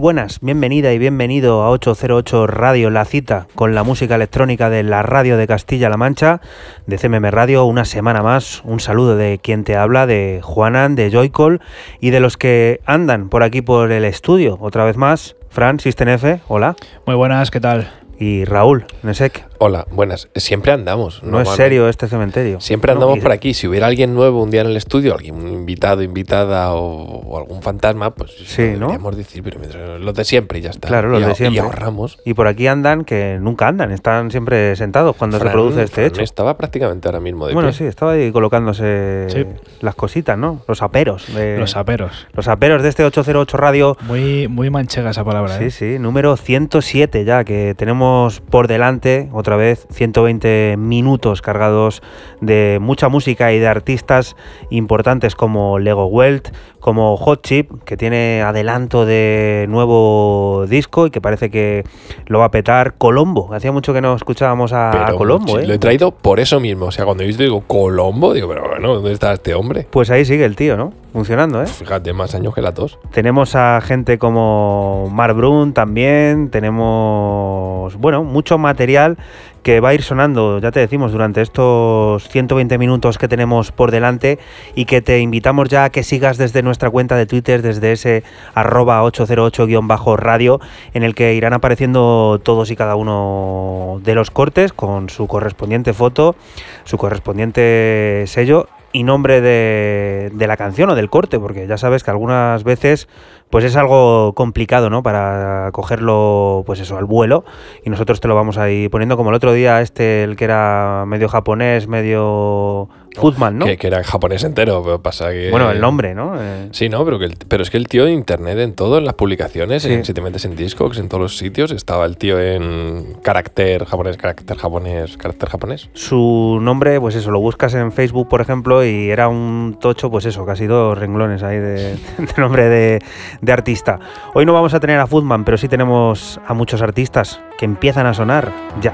Buenas, bienvenida y bienvenido a 808 Radio La Cita con la música electrónica de la radio de Castilla-La Mancha, de CMM Radio, una semana más. Un saludo de quien te habla, de Juanan, de Joycall y de los que andan por aquí por el estudio. Otra vez más, Fran, F, hola. Muy buenas, ¿qué tal? Y Raúl, Nesek. Hola, buenas. Siempre andamos. No es serio este cementerio. Siempre andamos por aquí. Si hubiera alguien nuevo un día en el estudio, alguien invitado, invitada o, algún fantasma, pues sí, ¿no? podríamos decir, pero los de siempre y ya está. Claro, los de siempre. Y ahorramos. Y por aquí andan que nunca andan, están siempre sentados cuando se produce este hecho. Estaba prácticamente ahora mismo de Bueno, sí, estaba ahí colocándose las cositas, ¿no? Los aperos. los aperos. Los aperos de este 808 Radio. Muy, muy manchega esa palabra, Sí, ¿eh? sí, número 107 ya, que tenemos por delante, otra vez, 120 minutos cargados de mucha música y de artistas importantes como Lego Welt, como Hot Chip, que tiene adelanto de nuevo disco y que parece que lo va a petar. Colombo, hacía mucho que no escuchábamos a, Colombo. ¿eh? Lo he traído por eso mismo. O sea, cuando he visto digo Colombo, digo, pero bueno, ¿dónde está este hombre? Pues ahí sigue el tío, ¿no? Funcionando, ¿eh? Fíjate, más años que la tos. Tenemos a gente como Mar Brun también, tenemos, bueno, mucho material que va a ir sonando, ya te decimos, durante estos 120 minutos que tenemos por delante y que te invitamos ya a que sigas desde nuestra cuenta de Twitter, desde ese arroba 808-radio, en el que irán apareciendo todos y cada uno de los cortes con su correspondiente foto, su correspondiente sello y nombre de, de la canción o del corte, porque ya sabes que algunas veces pues es algo complicado, ¿no? Para cogerlo, pues eso, al vuelo. Y nosotros te lo vamos a ir poniendo como el otro día, este, el que era medio japonés, medio Footman, ¿no? Que, que, era japonés entero, pero pasa que... Bueno, el nombre, ¿no? Eh. Sí, no, pero, que pero es que el tío en internet, en todo, en las publicaciones, en, si te metes en Discogs, en todos los sitios, estaba el tío en carácter japonés, carácter japonés, carácter japonés. Su nombre, pues eso, lo buscas en Facebook, por ejemplo, y era un tocho, pues eso, casi dos renglones ahí de, de nombre de, de artista. Hoy no vamos a tener a Footman, pero sí tenemos a muchos artistas que empiezan a sonar ya.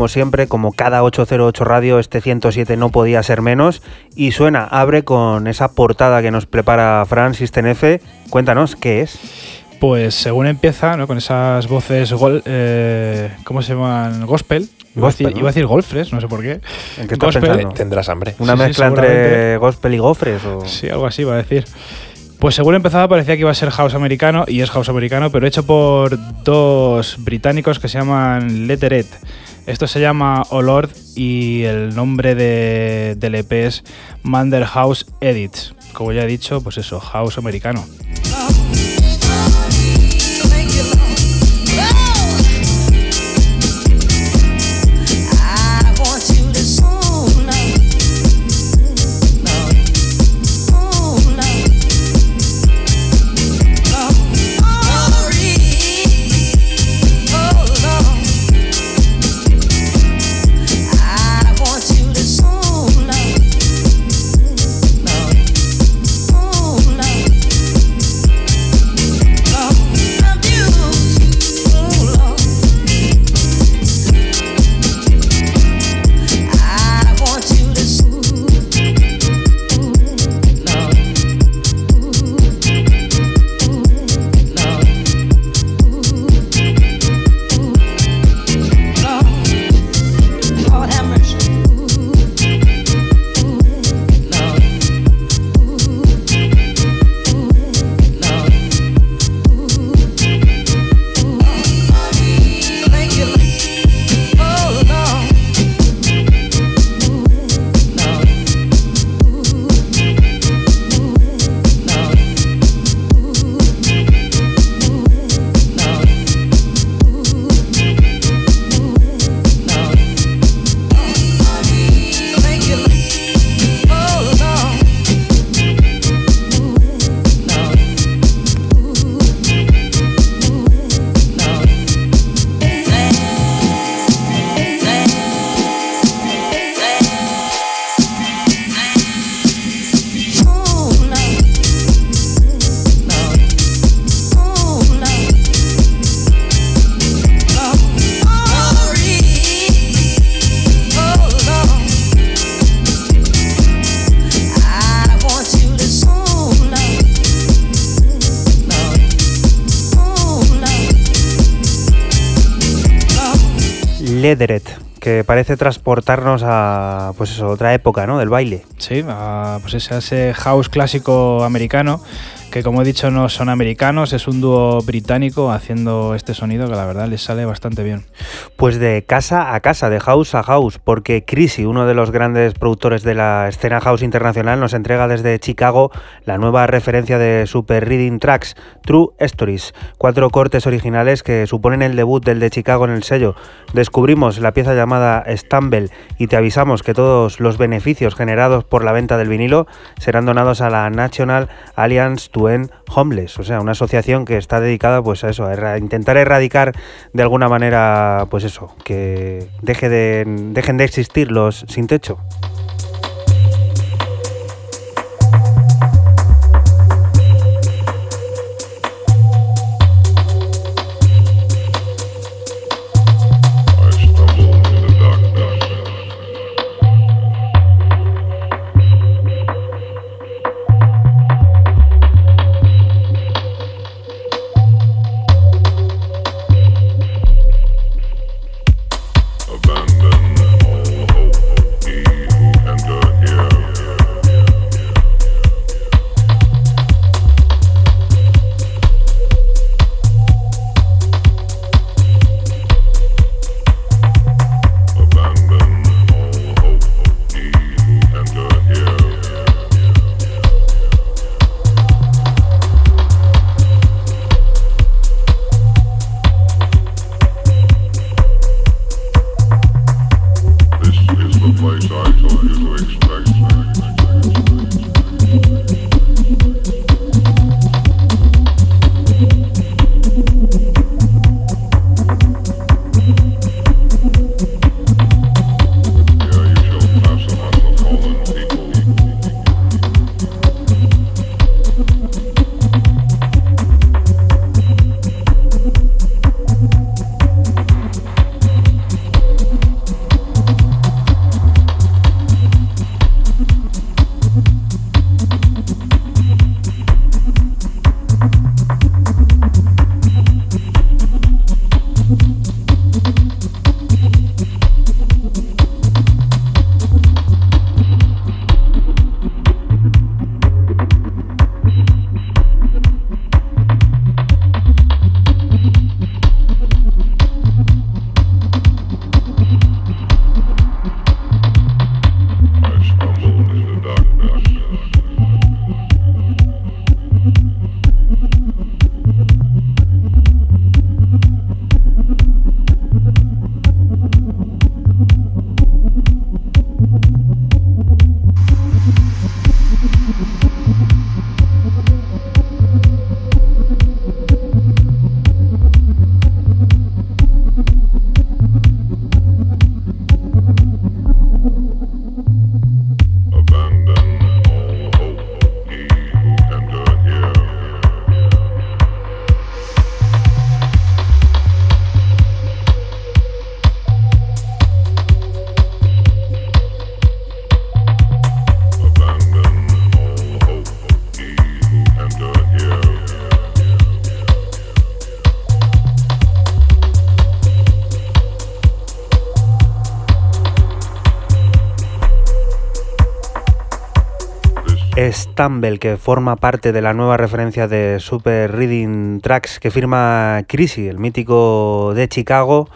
Como siempre, como cada 808 radio, este 107 no podía ser menos. Y suena, abre con esa portada que nos prepara Francis Tenefe. Cuéntanos, ¿qué es? Pues según empieza, ¿no? con esas voces, eh, ¿cómo se llaman? Gospel. Iba, a decir, iba, a decir, golfres, no sé por qué. ¿En qué estás pensando? Tendrás hambre. ¿Una sí, mezcla sí, entre gospel y gofres? O... Sí, algo así iba a decir. Pues según empezaba parecía que iba a ser house americano, y es house americano, pero hecho por dos británicos que se llaman Letteret. Esto se llama Olord y el nombre de, del EP es Mander House Edits. Como ya he dicho, pues eso, house americano. Parece transportarnos a pues eso, otra época, ¿no? Del baile. Sí, a, pues ese, ese house clásico americano que como he dicho no son americanos, es un dúo británico haciendo este sonido que la verdad les sale bastante bien. Pues de casa a casa, de house a house, porque Chrissy, uno de los grandes productores de la escena house internacional, nos entrega desde Chicago la nueva referencia de Super Reading Tracks, True Stories, cuatro cortes originales que suponen el debut del de Chicago en el sello. Descubrimos la pieza llamada Stumble y te avisamos que todos los beneficios generados por la venta del vinilo serán donados a la National Alliance to en Homeless, o sea, una asociación que está dedicada pues a eso, a intentar erradicar de alguna manera pues eso, que deje de, dejen de existir los sin techo. Stumble, que forma parte de la nueva referencia de Super Reading Tracks que firma Chrissy, el mítico de Chicago,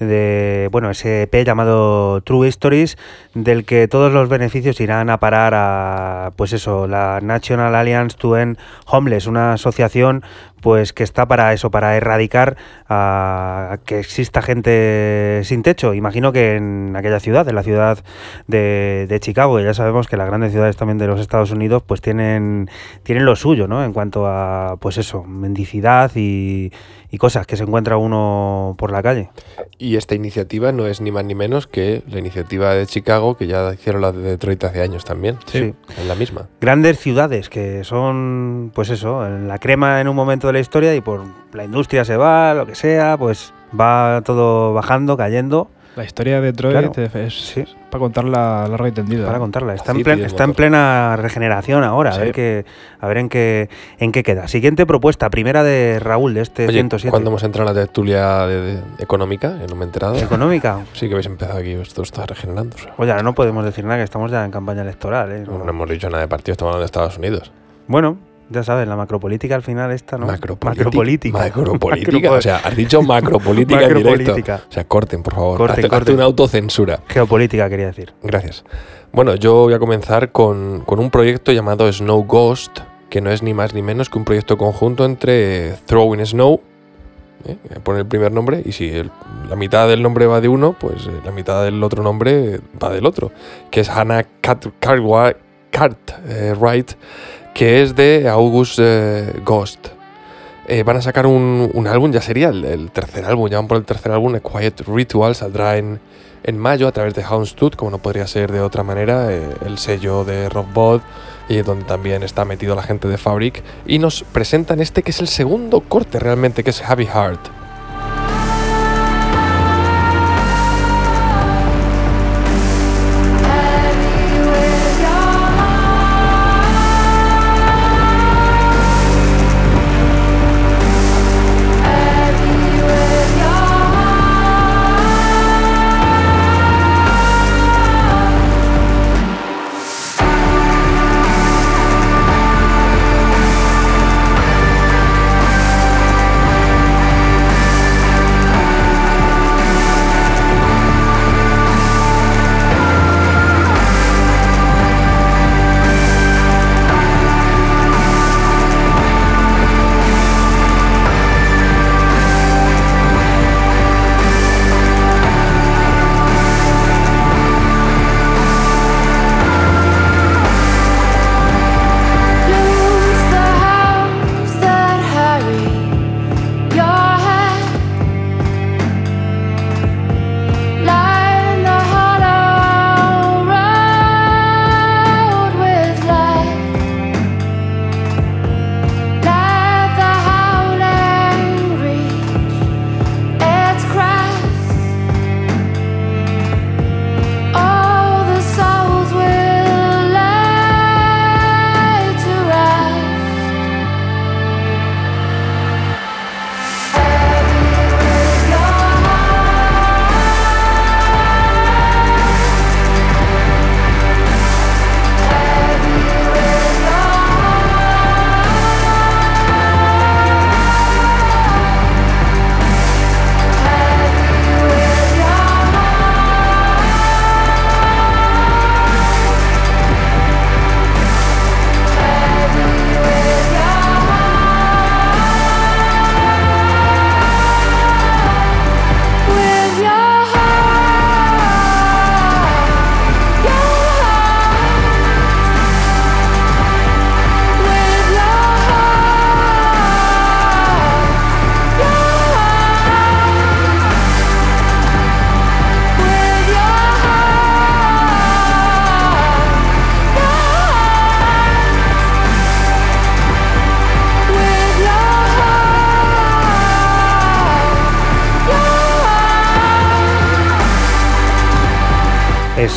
de bueno, ese EP llamado True Stories, del que todos los beneficios irán a parar a pues eso, la National Alliance to End Homeless, una asociación pues que está para eso, para erradicar a que exista gente sin techo. Imagino que en aquella ciudad, en la ciudad de, de Chicago, ya sabemos que las grandes ciudades también de los Estados Unidos, pues tienen, tienen lo suyo, ¿no? En cuanto a, pues eso, mendicidad y, y cosas que se encuentra uno por la calle. Y esta iniciativa no es ni más ni menos que la iniciativa de Chicago, que ya hicieron la de Detroit hace años también. Sí. En la misma. Grandes ciudades que son, pues eso, en la crema en un momento de la historia y por la industria se va, lo que sea, pues va todo bajando, cayendo La historia de Detroit Claro, es sí. para contarla larga y tendida. Para contarla. Está, en, plen- está en plena regeneración ahora. A ver, qué, a ver en, qué, en qué queda. Siguiente propuesta. Primera de Raúl, de este Oye, 107. ¿cuándo hemos entrado en la tertulia de- de- económica? Eh, No me he enterado. Económica. Sí que habéis empezado aquí, esto está regenerándose. Oye, ahora no podemos decir nada, que estamos ya en campaña electoral. ¿eh? No, no hemos dicho nada de partido, estamos hablando de Estados Unidos. Bueno, ya sabes, la macropolítica al final esta, ¿no? Macropolítica. Macropolítica. Macropolítica. Macropo- O sea, has dicho macropolítica en directo. O sea, corten, por favor. Corten, Hazte- hazte corten. una autocensura. Geopolítica quería decir. Gracias. Bueno, yo voy a comenzar con, con un proyecto llamado Snow Ghost, que no es ni más ni menos que un proyecto conjunto entre Throwing Snow, ¿eh? pone el primer nombre, y si el- la mitad del nombre va de uno, pues eh, la mitad del otro nombre va del otro, que es Hannah Cartwright, Cartwright, que es de August eh, Ghost. Eh, van a sacar un, un álbum, ya sería el, el tercer álbum, ya van por el tercer álbum, Quiet Ritual, saldrá en, en mayo a través de Houndstooth, como no podría ser de otra manera, eh, el sello de Rockbot, y donde también está metido la gente de Fabric, y nos presentan este que es el segundo corte realmente, que es Heavy Heart.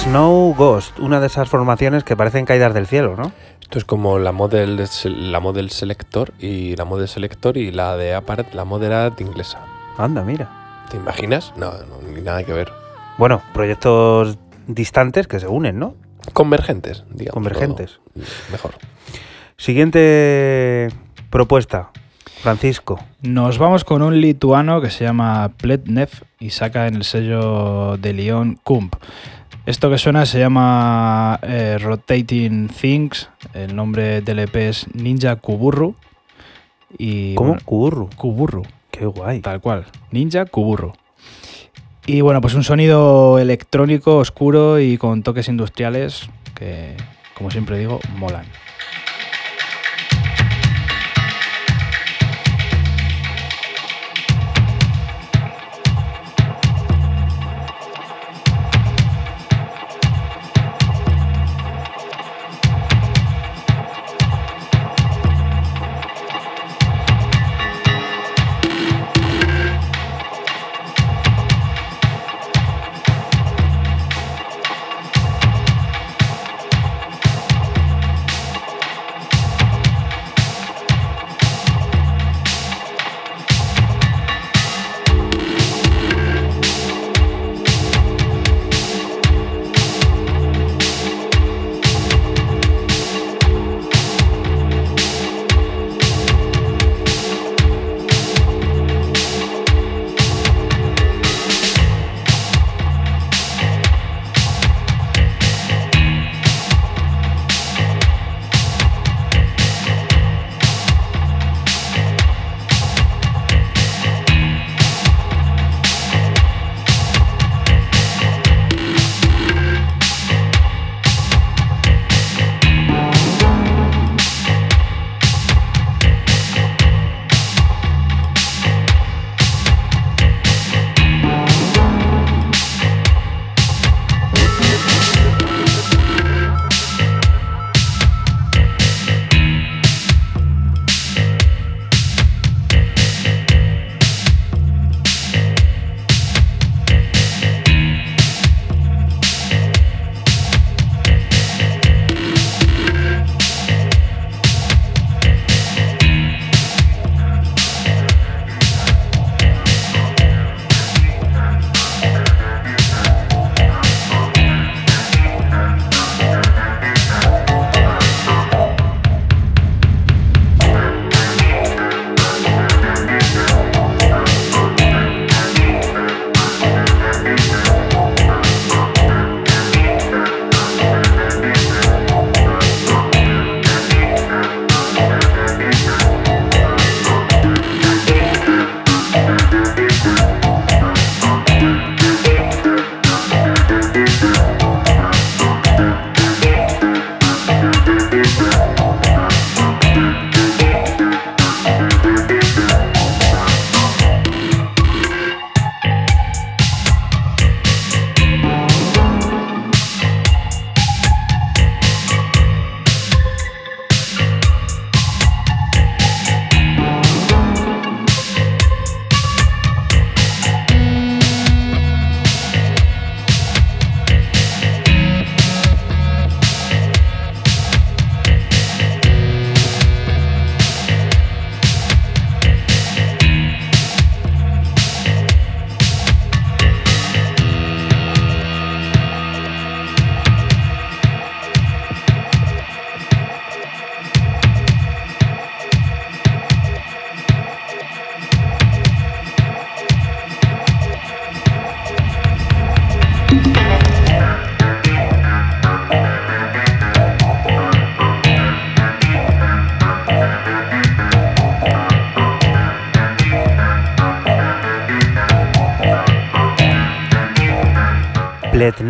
Snow Ghost, una de esas formaciones que parecen caídas del cielo, ¿no? Esto es como la model, la model selector y la model selector y la de Apparat, la moderat inglesa. Anda, mira. ¿Te imaginas? No, no, ni nada que ver. Bueno, proyectos distantes que se unen, ¿no? Convergentes, digamos. Convergentes. ¿no? Mejor. Siguiente propuesta. Francisco. Nos vamos con un lituano que se llama Pletnev y saca en el sello de Lyon Kump. Esto que suena se llama eh, Rotating Things. El nombre del EP es Ninja Kuburru. Y, ¿Cómo? bueno, Kuburru. Kuburru, Qué guay. tal cual. Ninja Kuburru. Y bueno, pues un sonido electrónico oscuro y con toques industriales que, como siempre digo, molan.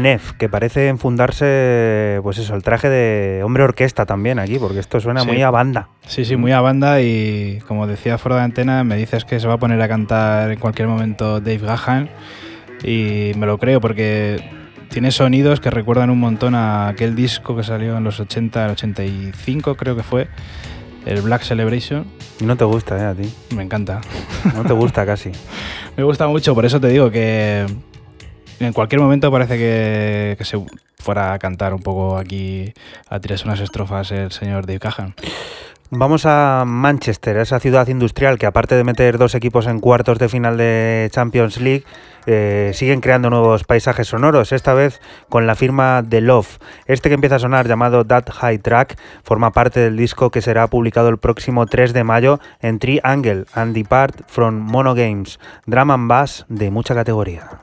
Letnev, que parece enfundarse, pues eso, el traje de hombre orquesta también aquí, porque esto suena Sí. muy a banda. Sí, sí, muy a banda y como decía fuera de antena, me dices que se va a poner a cantar en cualquier momento Dave Gahan y me lo creo porque tiene sonidos que recuerdan un montón a aquel disco que salió en los 80, el 85 creo que fue, el Black Celebration. No te gusta, ¿eh? A ti. Me encanta. No te gusta casi. Me gusta mucho, por eso te digo que en cualquier momento parece que, se fuera a cantar un poco aquí, a tirarse unas estrofas el señor Dave Gahan. Vamos a Manchester, esa ciudad industrial que aparte de meter dos equipos en cuartos de final de Champions League, eh, siguen creando nuevos paisajes sonoros, esta vez con la firma The Love. Este que empieza a sonar llamado That High Track forma parte del disco que será publicado el próximo 3 de mayo en Triangle and Depart from Mono Games, Drum and Bass de mucha categoría.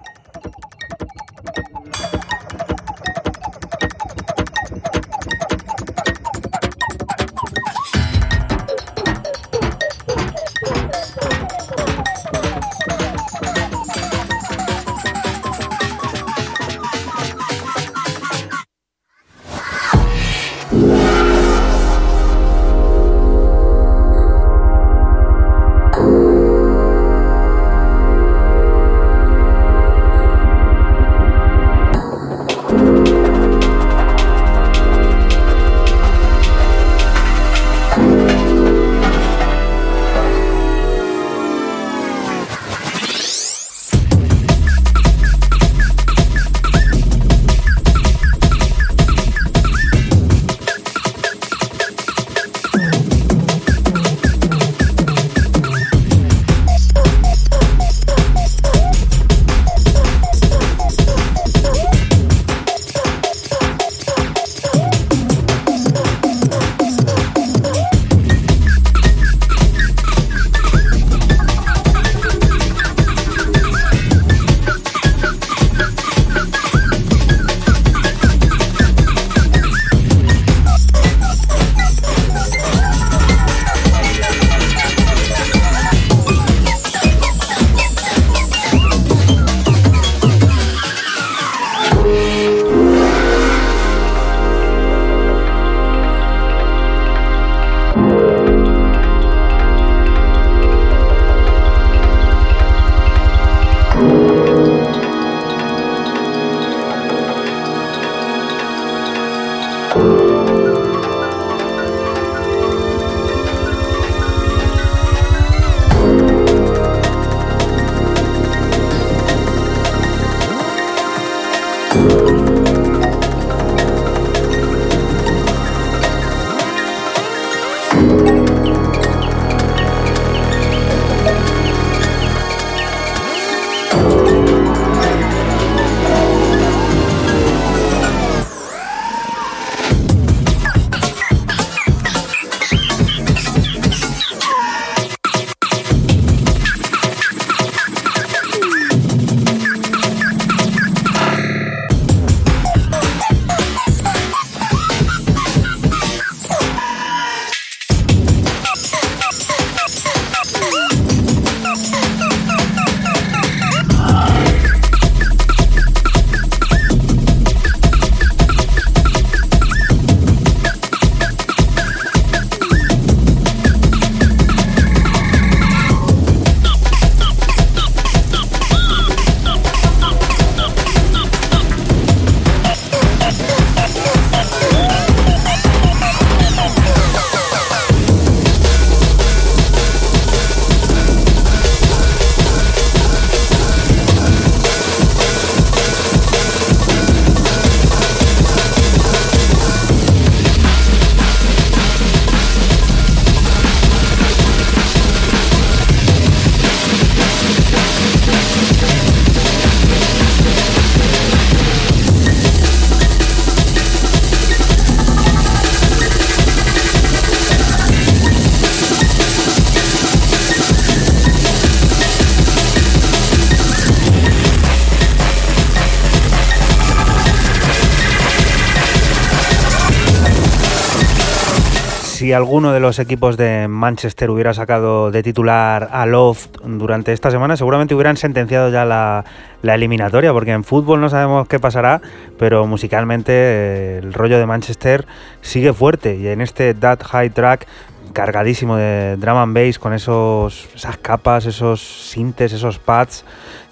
Si alguno de los equipos de Manchester hubiera sacado de titular a Loft durante esta semana, seguramente hubieran sentenciado ya la, la eliminatoria, porque en fútbol no sabemos qué pasará, pero musicalmente eh, el rollo de Manchester sigue fuerte. Y en este That High Track cargadísimo de drum and bass con esos, esas capas, esos sintes, esos pads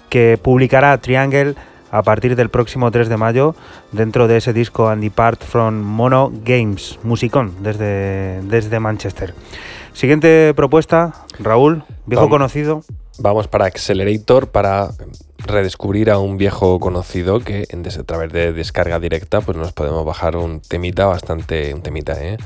que publicará Triangle a partir del próximo 3 de mayo dentro de ese disco And Depart from Mono Games, musicón desde, desde Manchester. Siguiente propuesta, Raúl, viejo Vamos. conocido. Vamos para Accelerator para redescubrir a un viejo conocido que a través de descarga directa pues nos podemos bajar un temita bastante un temita eh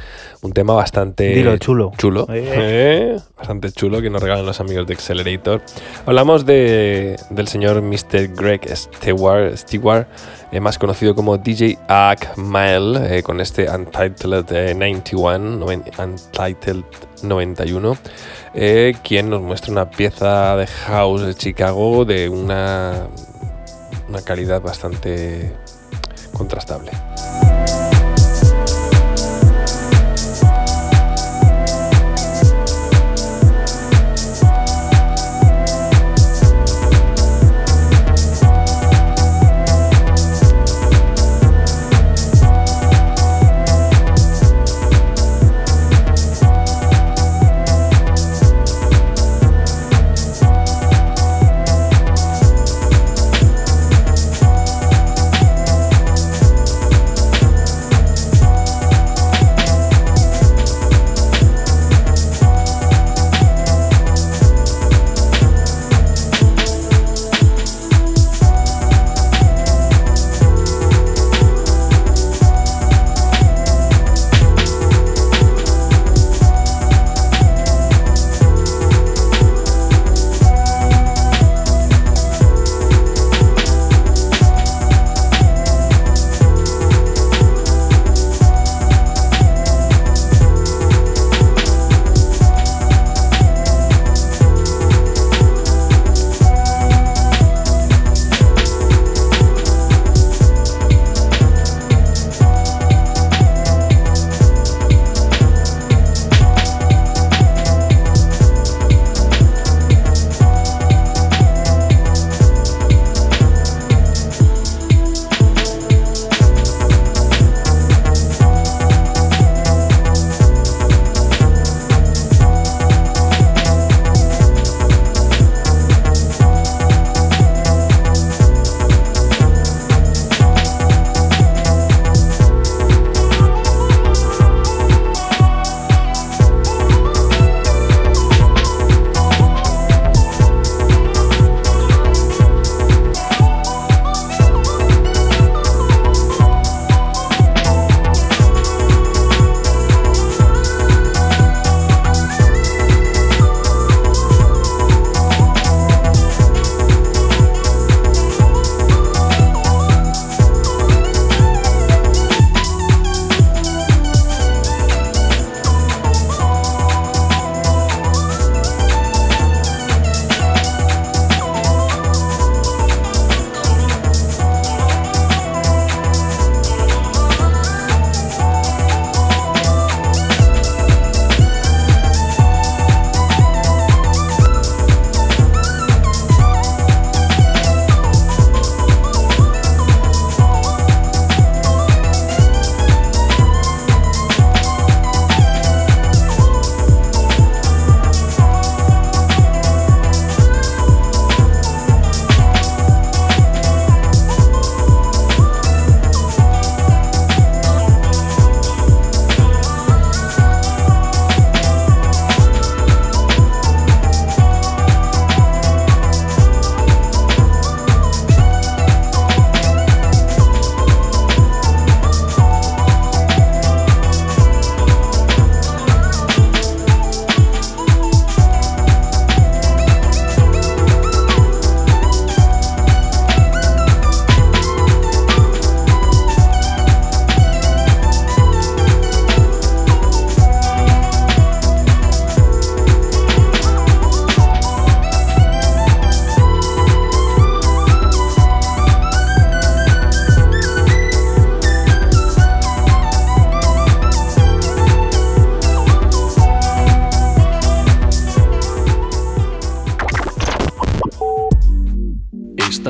un tema bastante Dilo, chulo. chulo Eh. eh, bastante chulo que nos regalan los amigos de Accelerator hablamos de del señor Mr. Greg Stewart, Stewart eh, más conocido como DJ Akmael eh, con este Untitled eh, 91 noven- Untitled 91 eh, quien nos muestra una pieza de house de Chicago de una, una calidad bastante contrastable.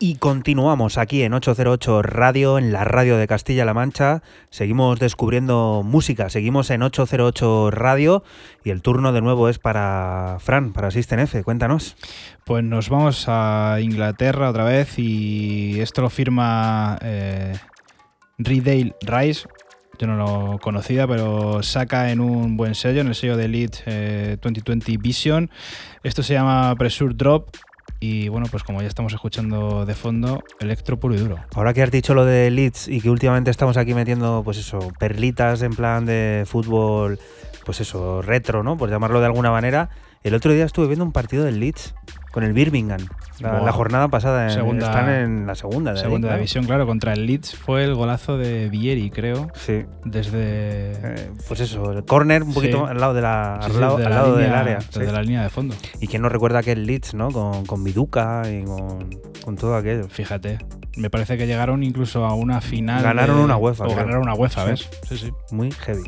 Y continuamos aquí en 808 Radio, en la radio de Castilla-La Mancha. Seguimos descubriendo música, seguimos en 808 Radio y el turno de nuevo es para Fran, para System F. Cuéntanos. Pues nos vamos a Inglaterra otra vez y esto lo firma eh, Redale Rice. Yo no lo conocía, pero saca en un buen sello, en el sello de Elite eh, 2020 Vision. Esto se llama Pressure Drop y bueno, pues como ya estamos escuchando de fondo, electro puro y duro. Ahora que has dicho lo de Leeds y que últimamente estamos aquí metiendo, pues eso, perlitas en plan de fútbol, pues eso, retro, ¿no? Por llamarlo de alguna manera. El otro día estuve viendo un partido del Leeds con el Birmingham. La, jornada pasada en- Segunda- están en la segunda. De ahí, Segunda claro. división, claro, contra el Leeds fue el golazo de Vieri, creo, Sí. desde, Eh, pues eso, el corner un poquito Sí. al lado, de la, sí, al lado, de al la lado del línea- área. desde sí. la línea de fondo. Y quién no recuerda aquel Leeds, ¿no? Con, con Viduca y con, con todo aquello. Fíjate, me parece que llegaron incluso a una final. Ganaron de- una UEFA, O creo. ganaron una UEFA. ¿ves? Sí, sí. Muy heavy.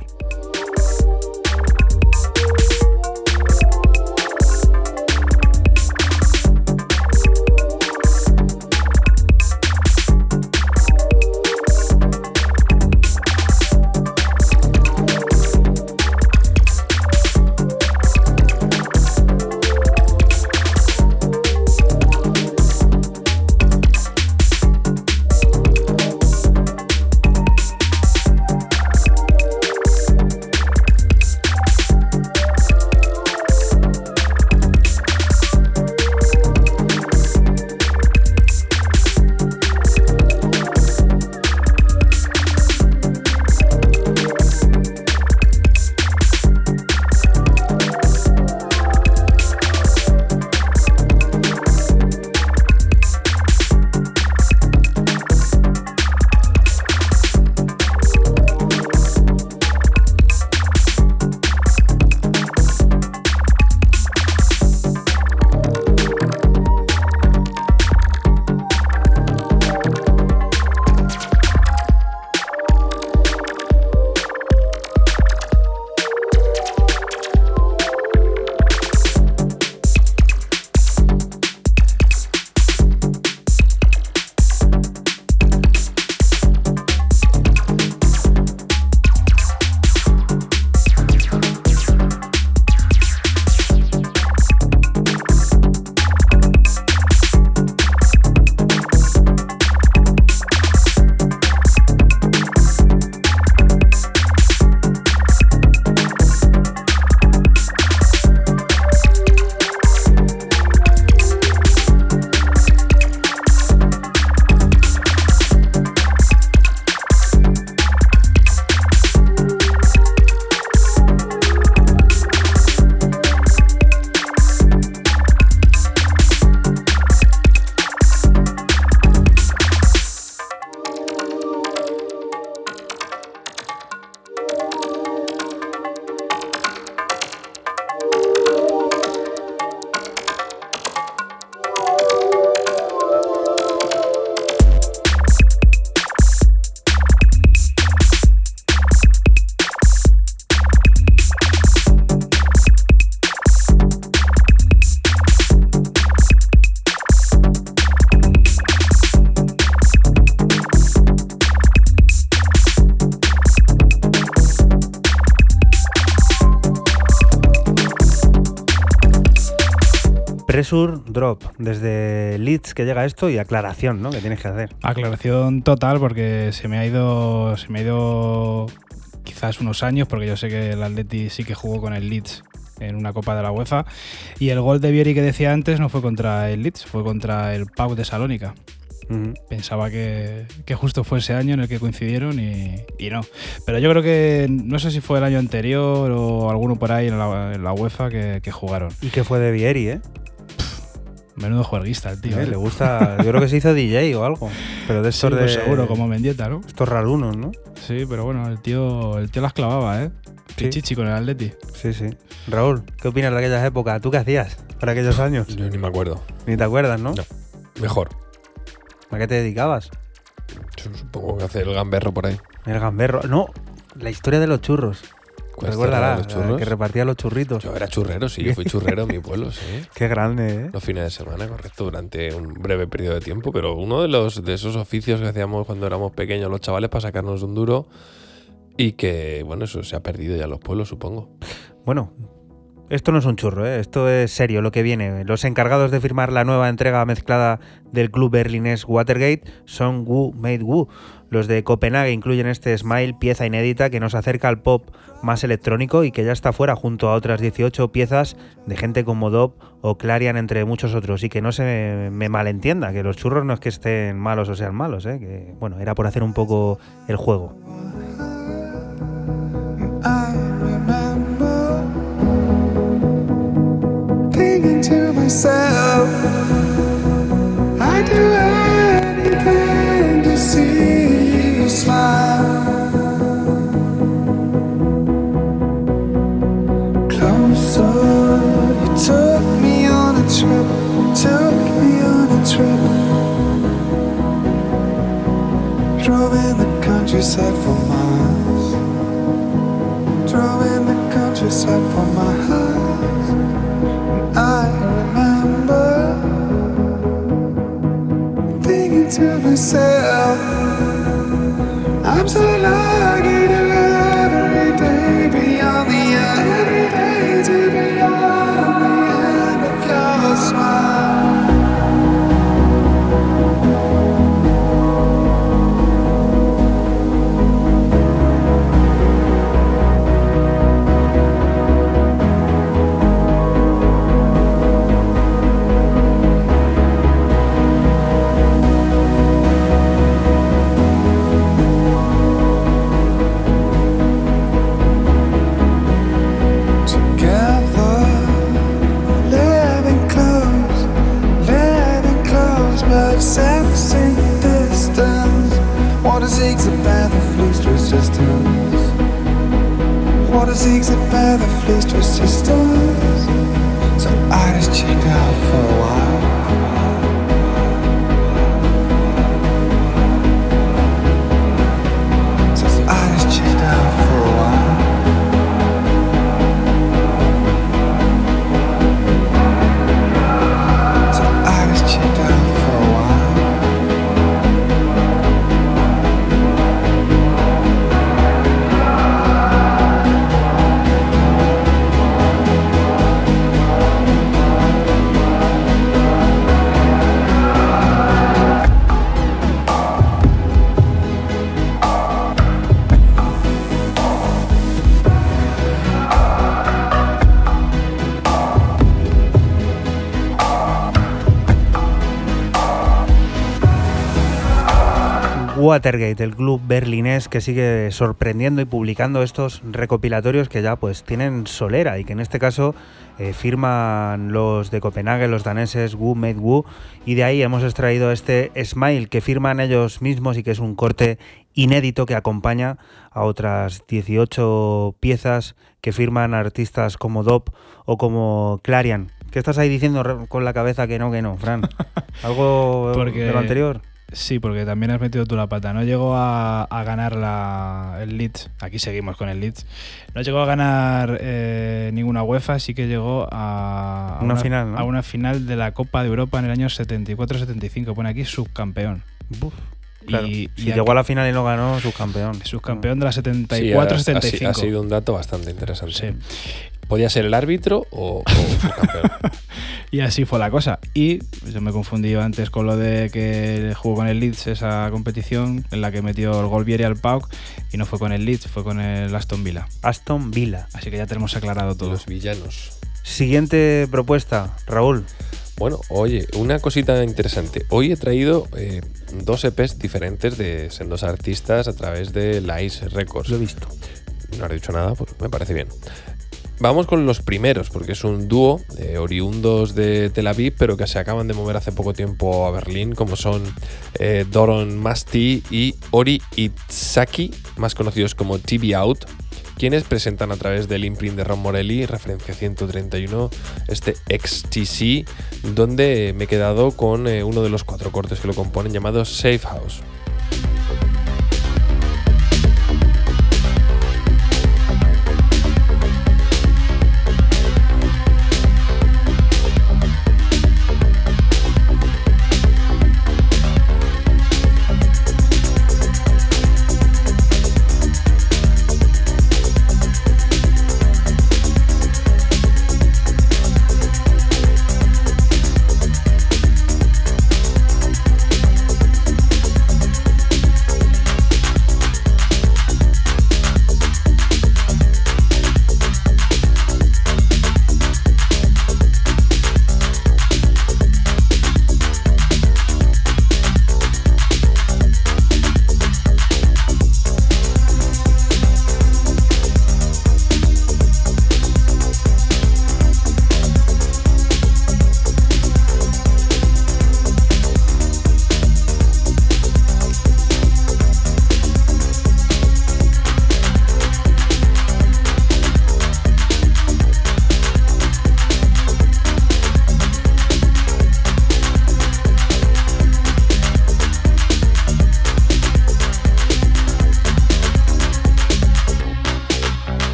Pressure Drop, desde Leeds que llega esto y aclaración, ¿no? Que tienes que hacer. Aclaración total porque se me ha ido. Se me ha ido quizás unos años, porque yo sé que el Atleti sí que jugó con el Leeds en una Copa de la UEFA. Y el gol de Vieri que decía antes no fue contra el Leeds, fue contra el Pau de Salónica. Pensaba que, que justo fue ese año en el que coincidieron y, y no. Pero yo creo que no sé si fue el año anterior o alguno por ahí en la, en la UEFA que, que jugaron. Y que fue de Vieri, ¿eh? Menudo juerguista el tío. Eh, ¿eh? Le gusta. Yo creo que se hizo DJ o algo. Pero de Sí, estos pues de. seguro, como Mendieta, ¿no? Estos rarunos, ¿no? Sí, pero bueno, el tío, el tío las clavaba, ¿eh? Pichichi con el Atleti. Sí, sí. Raúl, ¿qué opinas de aquellas épocas? ¿Tú qué hacías para aquellos años? Yo ni me acuerdo. Ni te acuerdas, ¿no? No. Mejor. ¿A qué te dedicabas? Yo supongo que hace el gamberro por ahí. El gamberro. No, la historia de los churros. ¿Cuál Recuérdala, historia de los churros? que repartía los churritos. Yo era churrero, sí, yo fui churrero en mi pueblo, sí. Qué grande, ¿eh? Los fines de semana, correcto, durante un breve periodo de tiempo, pero uno de los de esos oficios que hacíamos cuando éramos pequeños los chavales para sacarnos de un duro y que, bueno, eso se ha perdido ya en los pueblos, supongo. Bueno, esto no es un churro, ¿eh? esto es serio lo que viene. Los encargados de firmar la nueva entrega mezclada del club berlinés Watergate son Wu Made Wu. Los de Copenhague incluyen este Smile, pieza inédita que nos acerca al pop más electrónico y que ya está fuera junto a otras 18 piezas de gente como Dop o Clarion, entre muchos otros. Y que no se me malentienda, que los churros no es que estén malos o sean malos, ¿eh? que bueno, era por hacer un poco el juego. To myself, I'm so lucky my Water seeks a path of least resistance. So I just checked out for a while. Watergate, el club berlinés que sigue sorprendiendo y publicando estos recopilatorios que ya pues tienen solera y que en este caso eh, firman los de Copenhague, los daneses Wu Made Wu y de ahí hemos extraído este Smile que firman ellos mismos y que es un corte inédito que acompaña a otras 18 piezas que firman artistas como Dop o como Clarion. ¿Qué estás ahí diciendo con la cabeza que no, que no, Fran? ¿Algo Porque- de lo anterior? Sí, porque también has metido tú la pata. No llegó a, a ganar la, el Leeds. Aquí seguimos con el Leeds. No llegó a ganar eh, ninguna UEFA, sí que llegó a, a Una final, ¿no? a una final de la Copa de Europa en el año 74-75. Pone aquí subcampeón. Buf, claro. Y, si y llegó aquí- a la final y no ganó, subcampeón. subcampeón de la Sí, ha- 74-75. ha sido un dato bastante interesante. Sí. Podía ser el árbitro o, o su campeón. Y así fue la cosa. Y yo me confundí antes con lo de que jugó con el Leeds esa competición en la que metió el gol Vieri al Pauk y no fue con el Leeds, fue con el Aston Villa. Aston Villa. Así que ya tenemos aclarado todo. Los villanos. Siguiente propuesta, Raúl. Bueno, oye, una cosita interesante. Hoy he traído eh, dos EPs diferentes de sendos artistas a través de Lice Records. Lo he visto. No has dicho nada, pues me parece bien. Vamos con los primeros, porque es un dúo eh, oriundos de Tel Aviv, pero que se acaban de mover hace poco tiempo a Berlín, como son eh, Doron Masti y Ori Itzaki, más conocidos como TV Out, quienes presentan a través del imprint de Ron Morelli, referencia 131, este XTC, donde me he quedado con eh, uno de los cuatro cortes que lo componen llamado Safe House.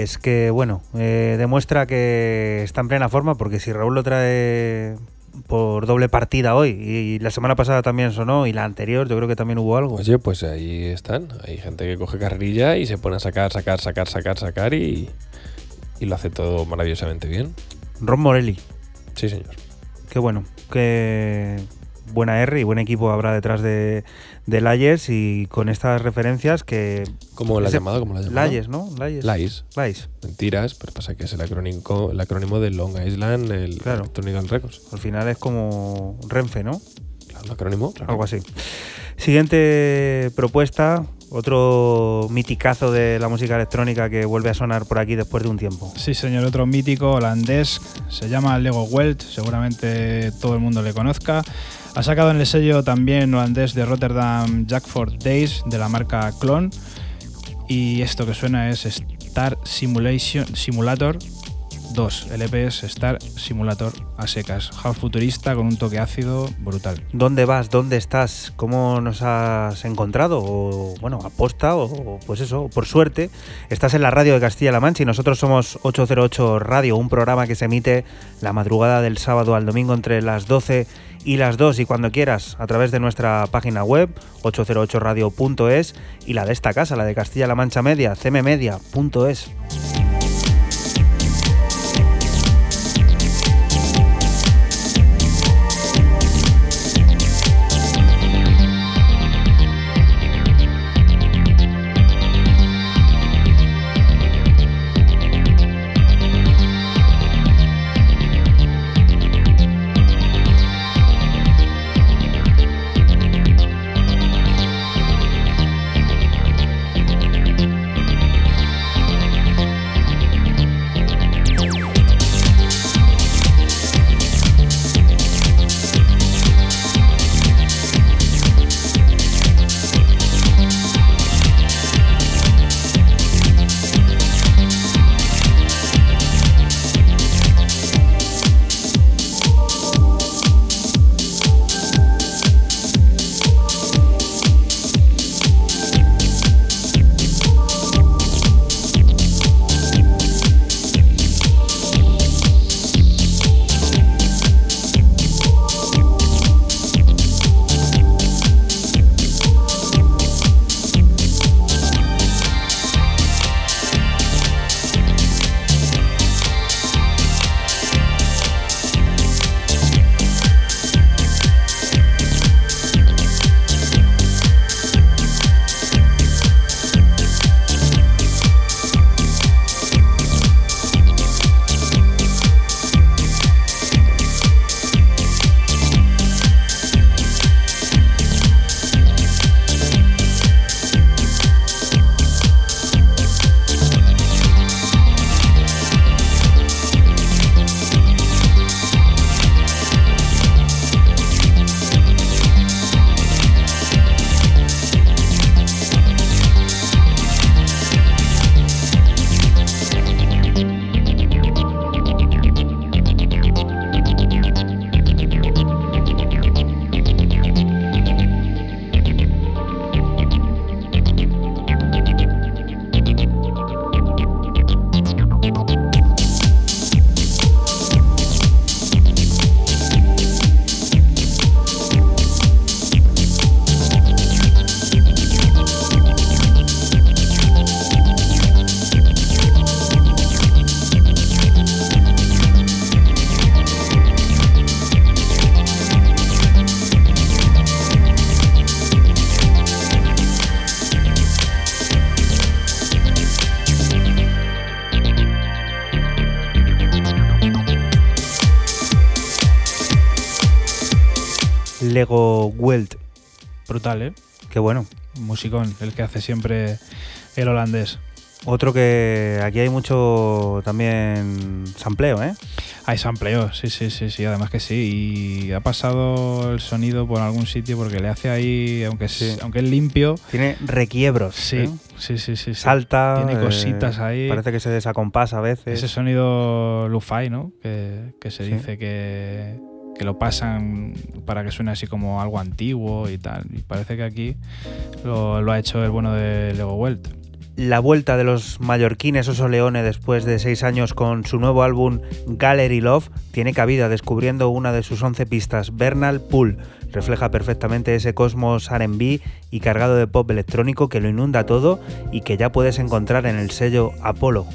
Layes, que bueno, eh, demuestra que está en plena forma, porque si Raúl lo trae por doble partida hoy y la semana pasada también sonó y la anterior yo creo que también hubo algo. Oye, pues ahí están. Hay gente que coge carrilla y se pone a sacar, sacar, sacar, sacar, sacar y, y lo hace todo maravillosamente bien. Ron Morelli, Sí, señor. qué bueno, qué buena R y buen equipo habrá detrás de, de Layes y con estas referencias que... ¿Cómo la has llamado? ¿Cómo la llamado? Layes, ¿no? Layes. Lies. Layes. Mentiras, pero pasa que es el acrónimo, el acrónimo de Long Island, el Claro. Electronic Records. Al final es como Renfe, ¿no? Claro, el acrónimo, claro. Algo así. Siguiente propuesta, otro miticazo de la música electrónica que vuelve a sonar por aquí después de un tiempo. Sí, señor, otro mítico holandés, se llama Lego Welt, seguramente todo el mundo le conozca. Ha sacado en el sello también holandés de Rotterdam Jackford Days de la marca Clone. Y esto que suena es Star Simulation Simulator 2. El es Star Simulator a secas. House futurista con un toque ácido brutal. ¿Dónde vas? ¿Dónde estás? ¿Cómo nos has encontrado? O bueno, aposta o pues eso, por suerte, estás en la radio de Castilla-La Mancha y nosotros somos 808 Radio, un programa que se emite la madrugada del sábado al domingo entre las 12 y las 2 y cuando quieras a través de nuestra página web 808radio.es y la de esta casa, la de Castilla-La Mancha Media, cmmedia.es. Musicón, el que hace siempre el holandés. Otro que aquí hay mucho también sampleo, ¿eh? Hay sampleo, sí, sí, sí, sí, además que sí. Y ha pasado el sonido por algún sitio porque le hace ahí, aunque es, Sí. aunque es limpio, Tiene requiebros. sí, ¿eh? sí, sí, sí, sí. Salta. Tiene eh, cositas ahí. Parece que se desacompasa a veces. Ese sonido lo-fi, ¿no? Que, que se Sí. dice que, que lo pasan para que suene así como algo antiguo y tal. Y parece que aquí lo, ha hecho el bueno de Lego Welt. La vuelta de los mallorquines Oso Leone después de seis años con su nuevo álbum Gallery Love tiene cabida descubriendo una de sus 11 pistas, Bernal Pool. Refleja perfectamente ese cosmos RB y cargado de pop electrónico que lo inunda todo y que ya puedes encontrar en el sello Apollo.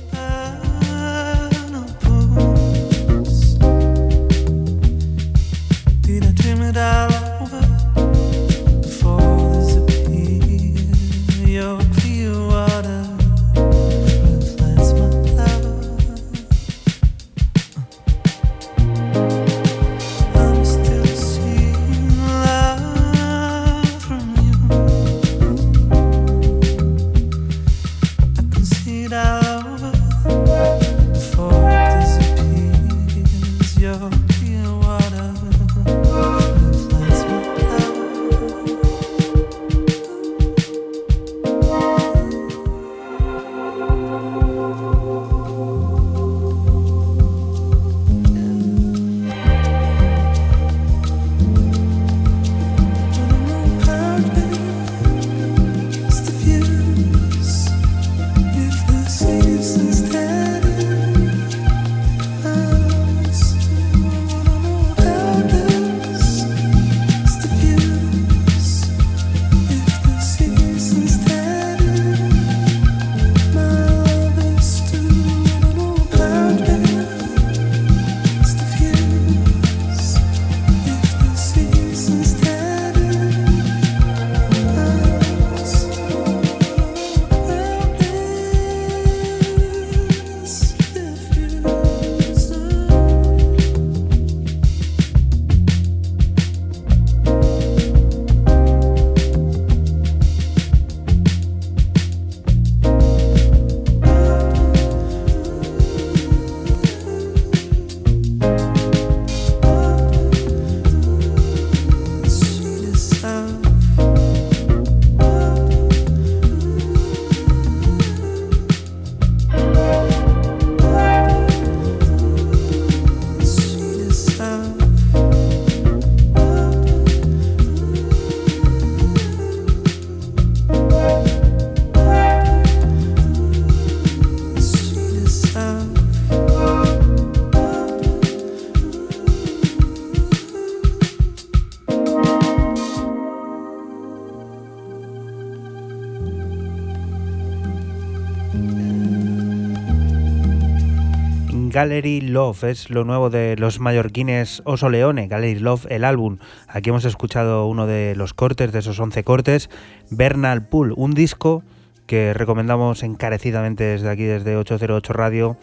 Gallery Love es lo nuevo de los mallorquines Oso Leone, Gallery Love, el álbum. Aquí hemos escuchado uno de los cortes, de esos 11 cortes, Bernal Pool, un disco que recomendamos encarecidamente desde aquí, desde 808 Radio,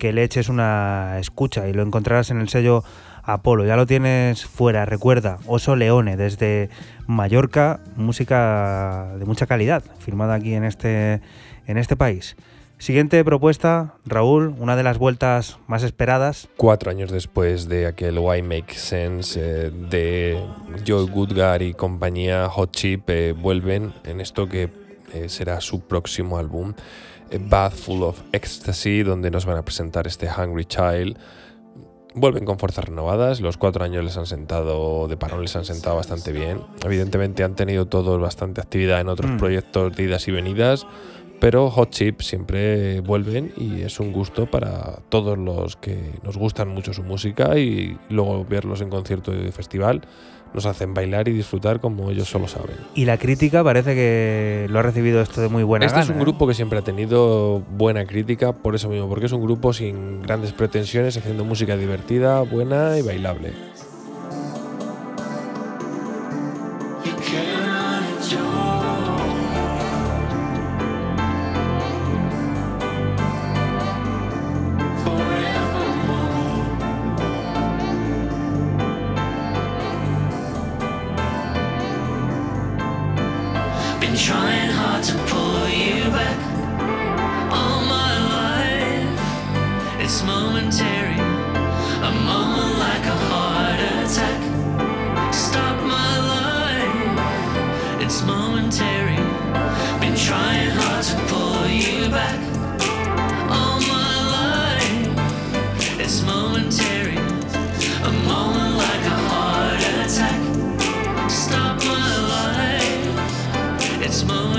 que le eches una escucha y lo encontrarás en el sello Apolo. Ya lo tienes fuera, recuerda, Oso Leone, desde Mallorca, música de mucha calidad, firmada aquí en este, en este país. Siguiente propuesta, Raúl, una de las vueltas más esperadas. Cuatro años después de aquel Why Make Sense eh, de Joe Goodgar y compañía Hot Chip, eh, vuelven en esto que eh, será su próximo álbum, Bath Full of Ecstasy, donde nos van a presentar este Hungry Child. Vuelven con fuerzas renovadas, los cuatro años les han sentado, de parón les han sentado bastante bien. Evidentemente han tenido todos bastante actividad en otros Mm. proyectos de idas y venidas, pero Hot Chip siempre vuelven y es un gusto para todos los que nos gustan mucho su música y luego verlos en concierto de festival nos hacen bailar y disfrutar como ellos solo saben. Y la crítica parece que lo ha recibido esto de muy buena Este es un ¿eh? grupo que siempre ha tenido buena crítica por eso mismo, porque es un grupo sin grandes pretensiones, haciendo música divertida, buena y bailable. Christmas.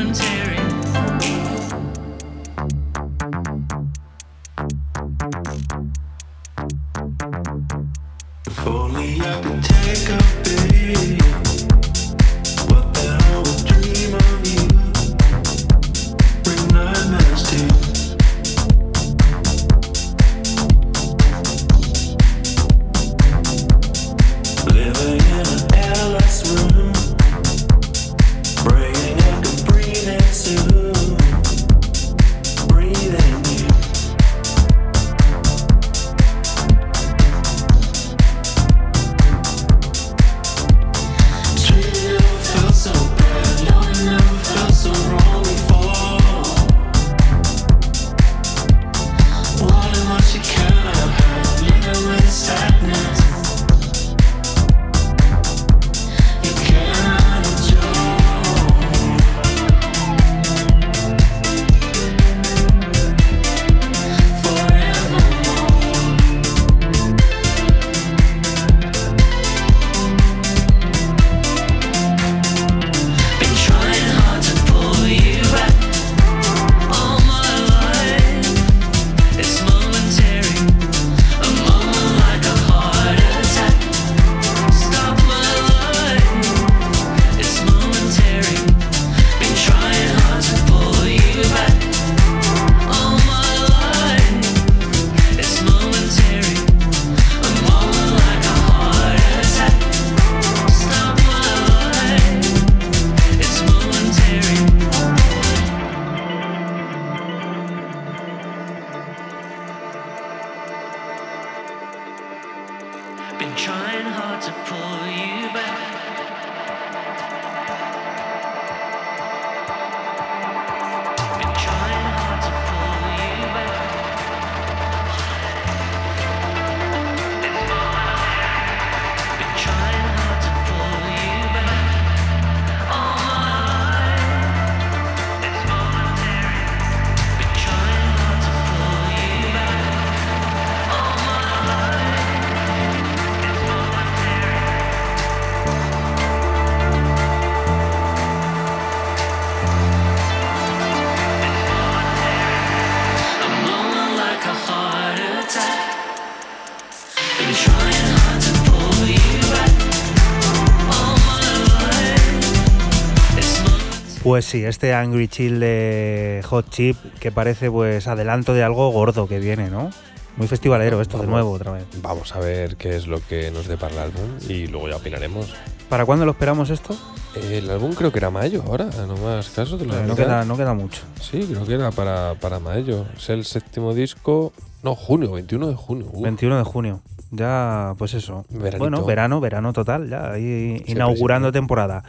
Pues sí, este Angry Chill de Hot Chip que parece pues adelanto de algo gordo que viene, ¿no? Muy festivalero esto de Vamos. nuevo otra vez. Vamos a ver qué es lo que nos depara el álbum y luego ya opinaremos. ¿Para cuándo lo esperamos esto? El álbum creo que era mayo ahora, no más caso de no, queda, no queda mucho. Sí, creo que era para, para mayo. Es el séptimo disco. No, junio, 21 de junio. Uf, 21 de junio. Ya, pues eso. Veranito. Bueno, verano, verano total, ya ahí Siempre, inaugurando temporada.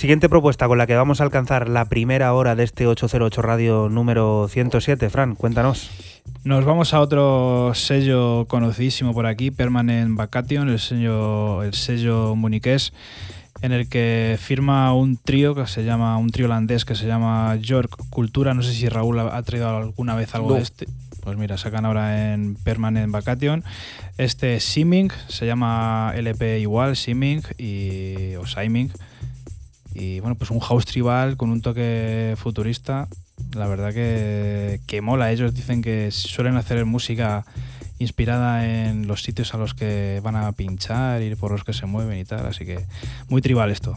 Siguiente propuesta con la que vamos a alcanzar la primera hora de este 808 Radio número 107. Fran, cuéntanos. Nos vamos a otro sello conocidísimo por aquí, Permanent Vacation, el sello, el sello muniqués, en el que firma un trío que se llama, un trío holandés que se llama York Cultura. No sé si Raúl ha traído alguna vez algo No. de este. Pues mira, sacan ahora en Permanent Vacation. Este Simming, se llama LP igual, Simming y, o Siming. Y bueno, pues un house tribal con un toque futurista. La verdad que, que mola. Ellos dicen que suelen hacer música inspirada en los sitios a los que van a pinchar y por los que se mueven y tal. Así que muy tribal esto.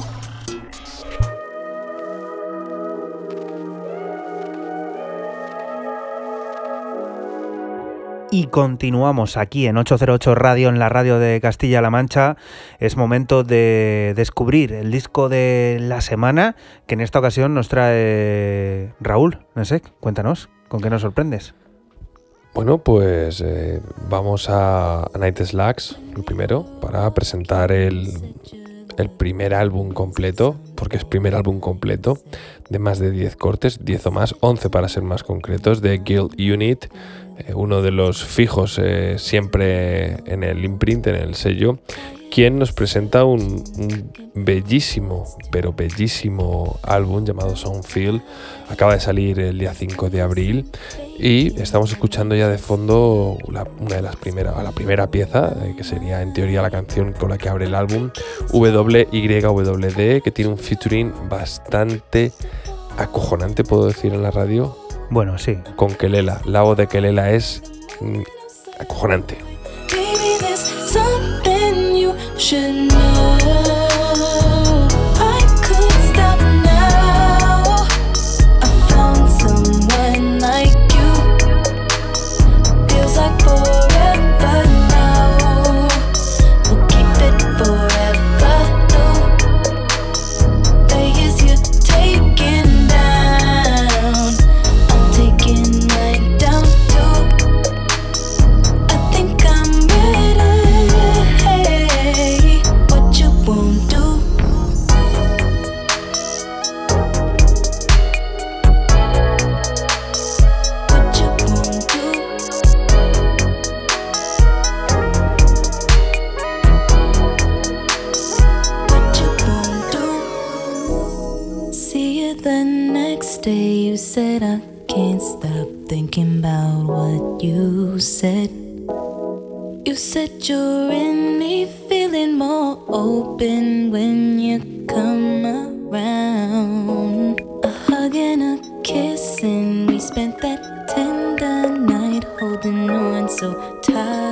Y continuamos aquí en 808 Radio, en la radio de Castilla-La Mancha. Es momento de descubrir el disco de la semana, que en esta ocasión nos trae Raúl Nesek. Cuéntanos, ¿con qué nos sorprendes? Bueno, pues eh, vamos a, a Night Slacks, lo primero, para presentar el, el primer álbum completo, porque es primer álbum completo, de más de 10 cortes, 10 o más, 11 para ser más concretos, de Guild Unit, eh, uno de los fijos eh, siempre en el imprint, en el sello, quien nos presenta un, un bellísimo, pero bellísimo álbum llamado Soundfield. Acaba de salir el día 5 de abril y estamos escuchando ya de fondo la- una de las primeras, la primera pieza, eh, que sería en teoría la canción con la que abre el álbum, WYWD, que tiene un featuring bastante acojonante, puedo decir en la radio, Bueno, sí. con Kelela. La voz de Kelela es mm, acojonante. ฉั said I can't stop thinking about what you said. You said you're in me, feeling more open when you come around. A hug and a kiss, and we spent that tender night holding on so tight.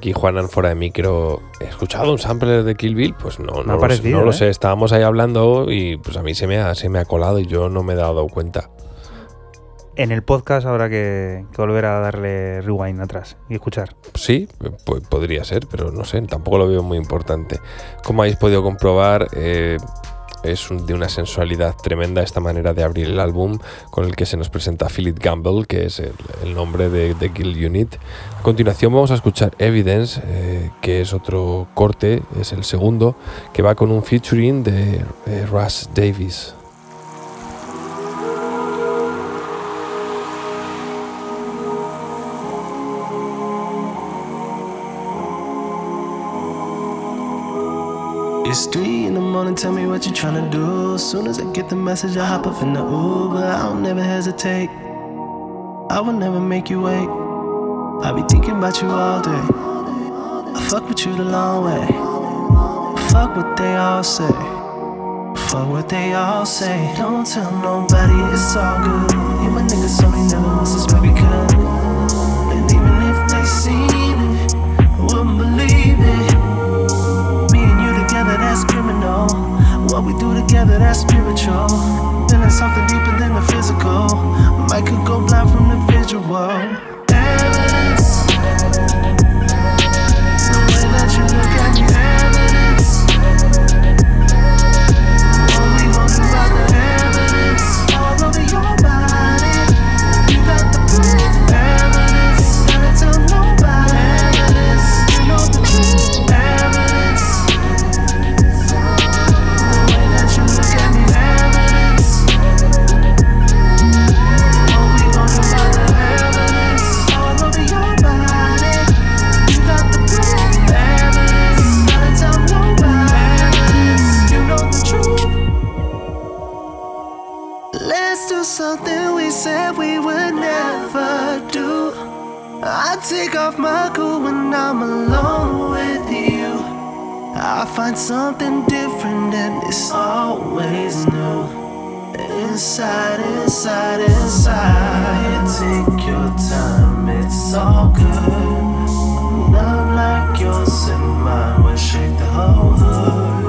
Aquí Juanan fuera de micro, ¿he escuchado un sampler de Kill Bill? Pues no, no, lo, parecido, no lo ¿eh? sé. Estábamos ahí hablando y pues a mí se me ha, se me ha colado y yo no me he dado cuenta. en el podcast habrá que, que volver a darle rewind atrás y escuchar. Sí, po- podría ser, pero no sé, tampoco lo veo muy importante. Como habéis podido comprobar, eh, es de una sensualidad tremenda esta manera de abrir el álbum con el que se nos presenta Philip Gamble, que es el, nombre de, de Guild Unit. A continuación vamos a escuchar Evidence, eh, que es otro corte, es el segundo, que va con un featuring de Russ Davis. It's the morning, tell me what you tryna do. As soon as I get the message, I hop up in the Uber. I'll never hesitate. I will never make you wait. I be thinking about you all day. I fuck with you the long way. Fuck what they all say. Fuck what they all say. Don't tell nobody, it's all good. You my niggas, they never will suspect we could. What we do together, that's spiritual. Feeling something deeper than the physical. Might could go blind from the visual. I take off my coat when I'm alone with you. I find something different and it's always new. Inside, inside, inside. Take your time, it's all good. Love like yours and mine will shake the whole hood.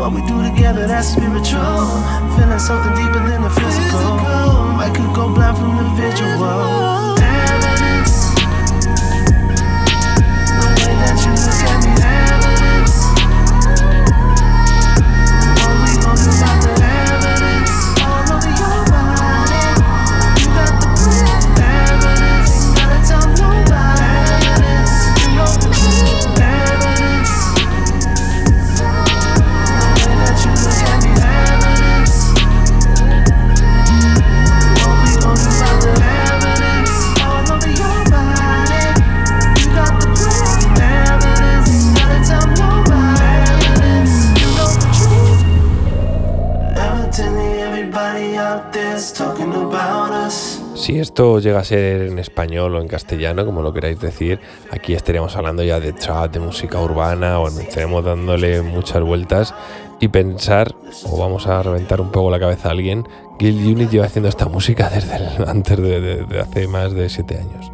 What we do together, that's spiritual. Feeling something deeper than the physical. I could go blind from the visual. Evidence. The way that you look at me, evidence. What esto llega a ser en español o en castellano, como lo queráis decir, aquí estaríamos hablando ya de trap, de música urbana, o estaremos dándole muchas vueltas y pensar, o vamos a reventar un poco la cabeza a alguien, Guild Unit lleva haciendo esta música desde el- antes de, de- de hace más de siete años.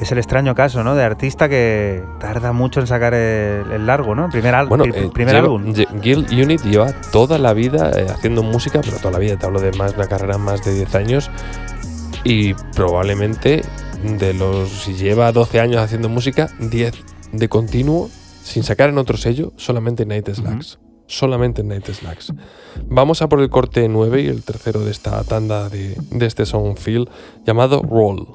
Es el extraño caso, ¿no? De artista que tarda mucho en sacar el, el largo, ¿no? El primer, Bueno, el eh, primer lleva- álbum. Guild Unit lleva toda la vida eh, haciendo música, pero toda la vida, te hablo de más una carrera más de 10 años y probablemente de los si lleva 12 años haciendo música, 10 de continuo sin sacar en otro sello, solamente Night Slacks. Solamente Night Slacks. Vamos a por el corte 9 y el tercero de esta tanda de, de este feel llamado Roll.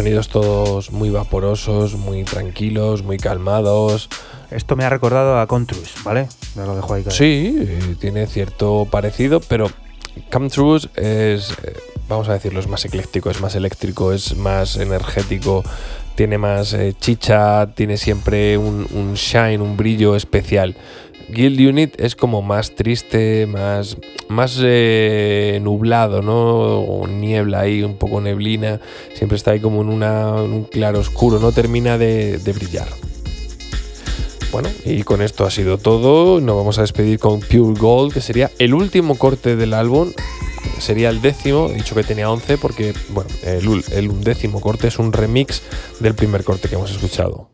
Sonidos todos muy vaporosos, muy tranquilos, muy calmados. Esto me ha recordado a Contrus, ¿vale? Me lo dejo ahí caer. Sí, eh, tiene cierto parecido, pero Come True es, eh, vamos a decirlo, es más ecléctico, es más eléctrico, es más energético, tiene más eh, chicha, tiene siempre un, un shine, un brillo especial. Guild Unit es como más triste, más, más eh, nublado, ¿no? Niebla ahí, un poco neblina. Siempre está ahí como en, una- un claro oscuro, no termina de, de brillar. Bueno, y con esto ha sido todo. Nos vamos a despedir con Pure Gold, que sería el último corte del álbum. Sería el décimo, he dicho que tenía 11 porque, bueno, el, el undécimo corte es un remix del primer corte que hemos escuchado.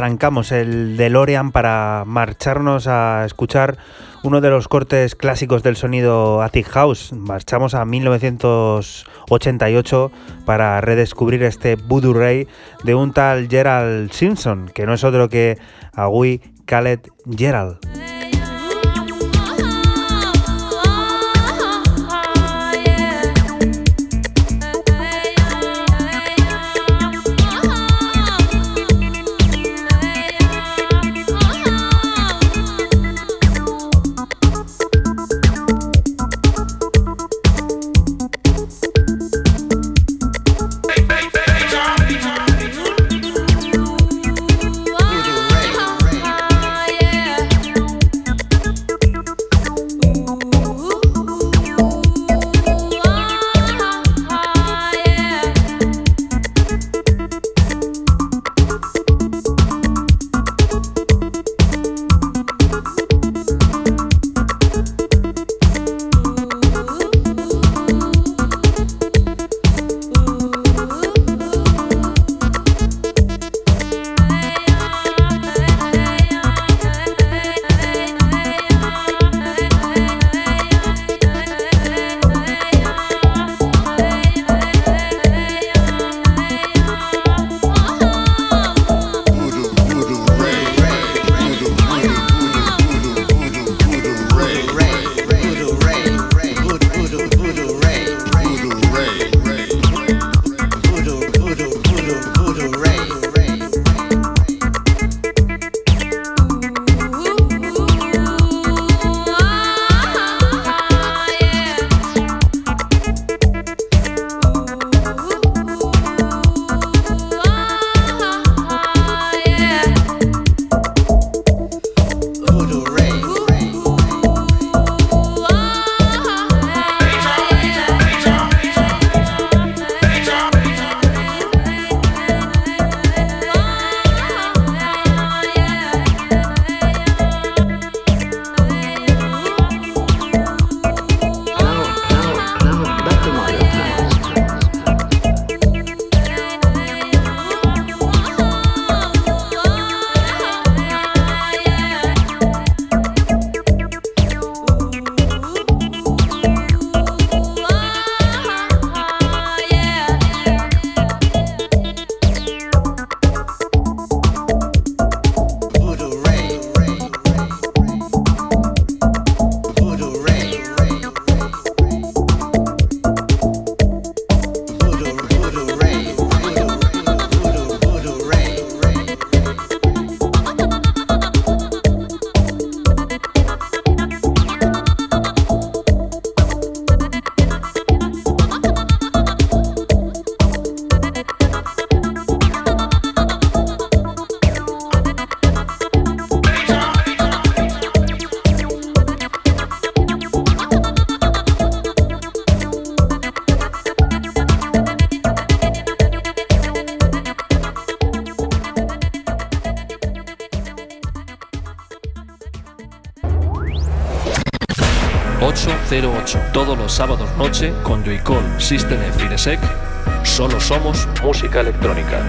Arrancamos el DeLorean para marcharnos a escuchar uno de los cortes clásicos del sonido Attic House. Marchamos a 1988 para redescubrir este Voodoo Ray de un tal Gerald Simpson, que no es otro que Agui Khaled Gerald. Noche con Joycall System F Inesec. Solo somos música electrónica.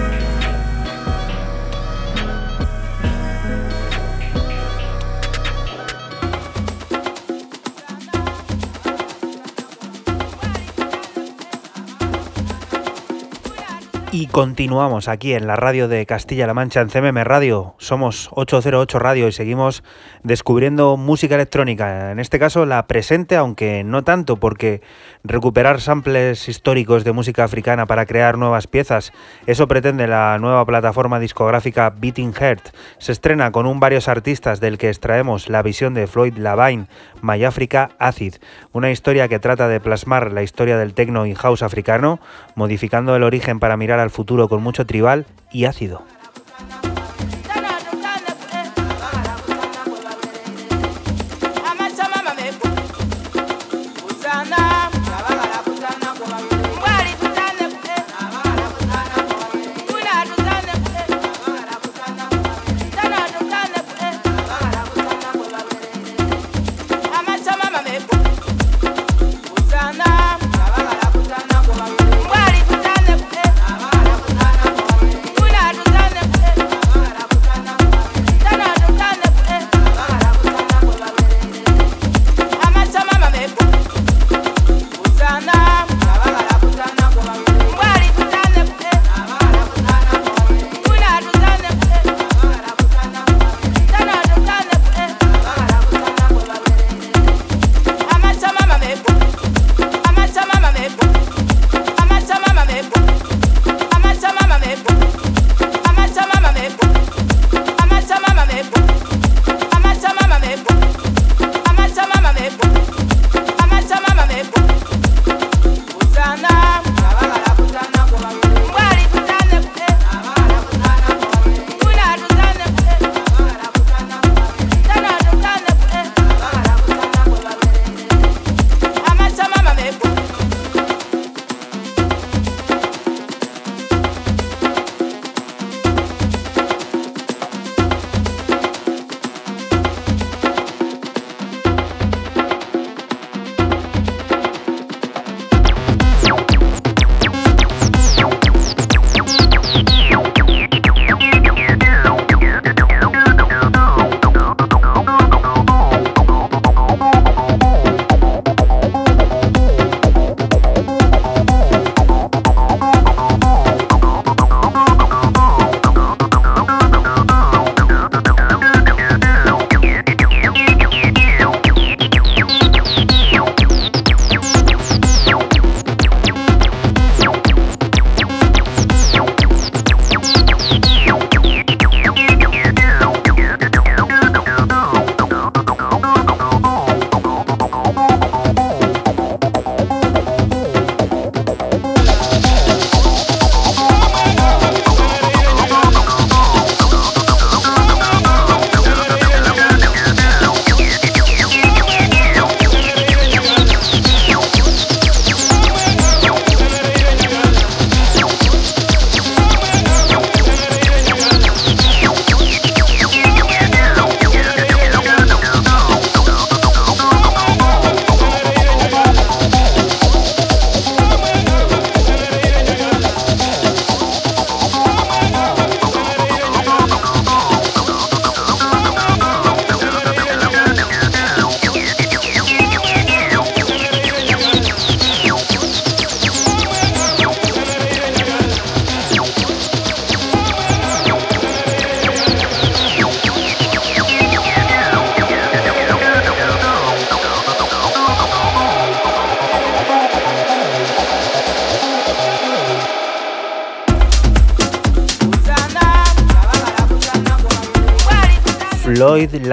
Y continuamos aquí en la radio de Castilla-La Mancha, en CMM Radio. Somos 808 Radio y seguimos descubriendo música electrónica. En este caso la presente, aunque no tanto, porque recuperar samples históricos de música africana para crear nuevas piezas, eso pretende la nueva plataforma discográfica Beating Heart. Se estrena con un varios artistas del que extraemos la visión de Floyd Lavine, My Africa Acid, una historia que trata de plasmar la historia del techno y house africano, modificando el origen para mirar al futuro con mucho tribal y ácido.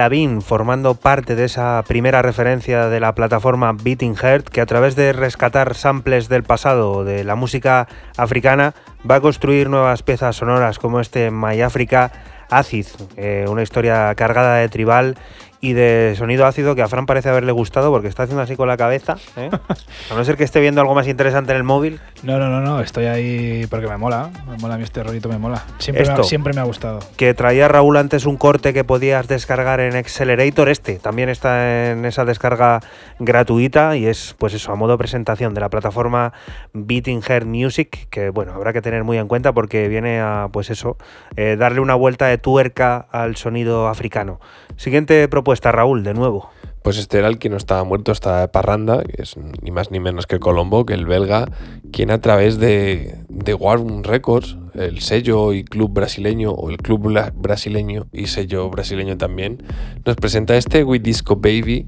Lavin formando parte de esa primera referencia de la plataforma Beating Heart que a través de rescatar samples del pasado de la música africana va a construir nuevas piezas sonoras como este My Africa Acid, eh, una historia cargada de tribal y de sonido ácido que a Fran parece haberle gustado porque está haciendo así con la cabeza. ¿eh? A no ser que esté viendo algo más interesante en el móvil. No, no, no, no, estoy ahí porque me mola. Me mola a mí este rollito, me mola. Siempre, me, ha- siempre me ha gustado. Que traía Raúl antes un corte que podías descargar en Accelerator. Este también está en esa descarga gratuita y es, pues eso, a modo presentación de la plataforma Beating Heart Music. Que bueno, habrá que tener muy en cuenta porque viene a, pues eso, eh, darle una vuelta de tuerca al sonido africano. Siguiente propuesta, Raúl, de nuevo. Pues este era el que no estaba muerto, de parranda, que es ni más ni menos que Colombo, que el belga, quien a través de, de Warm Records, el sello y club brasileño, o el club brasileño y sello brasileño también, nos presenta este We Disco Baby,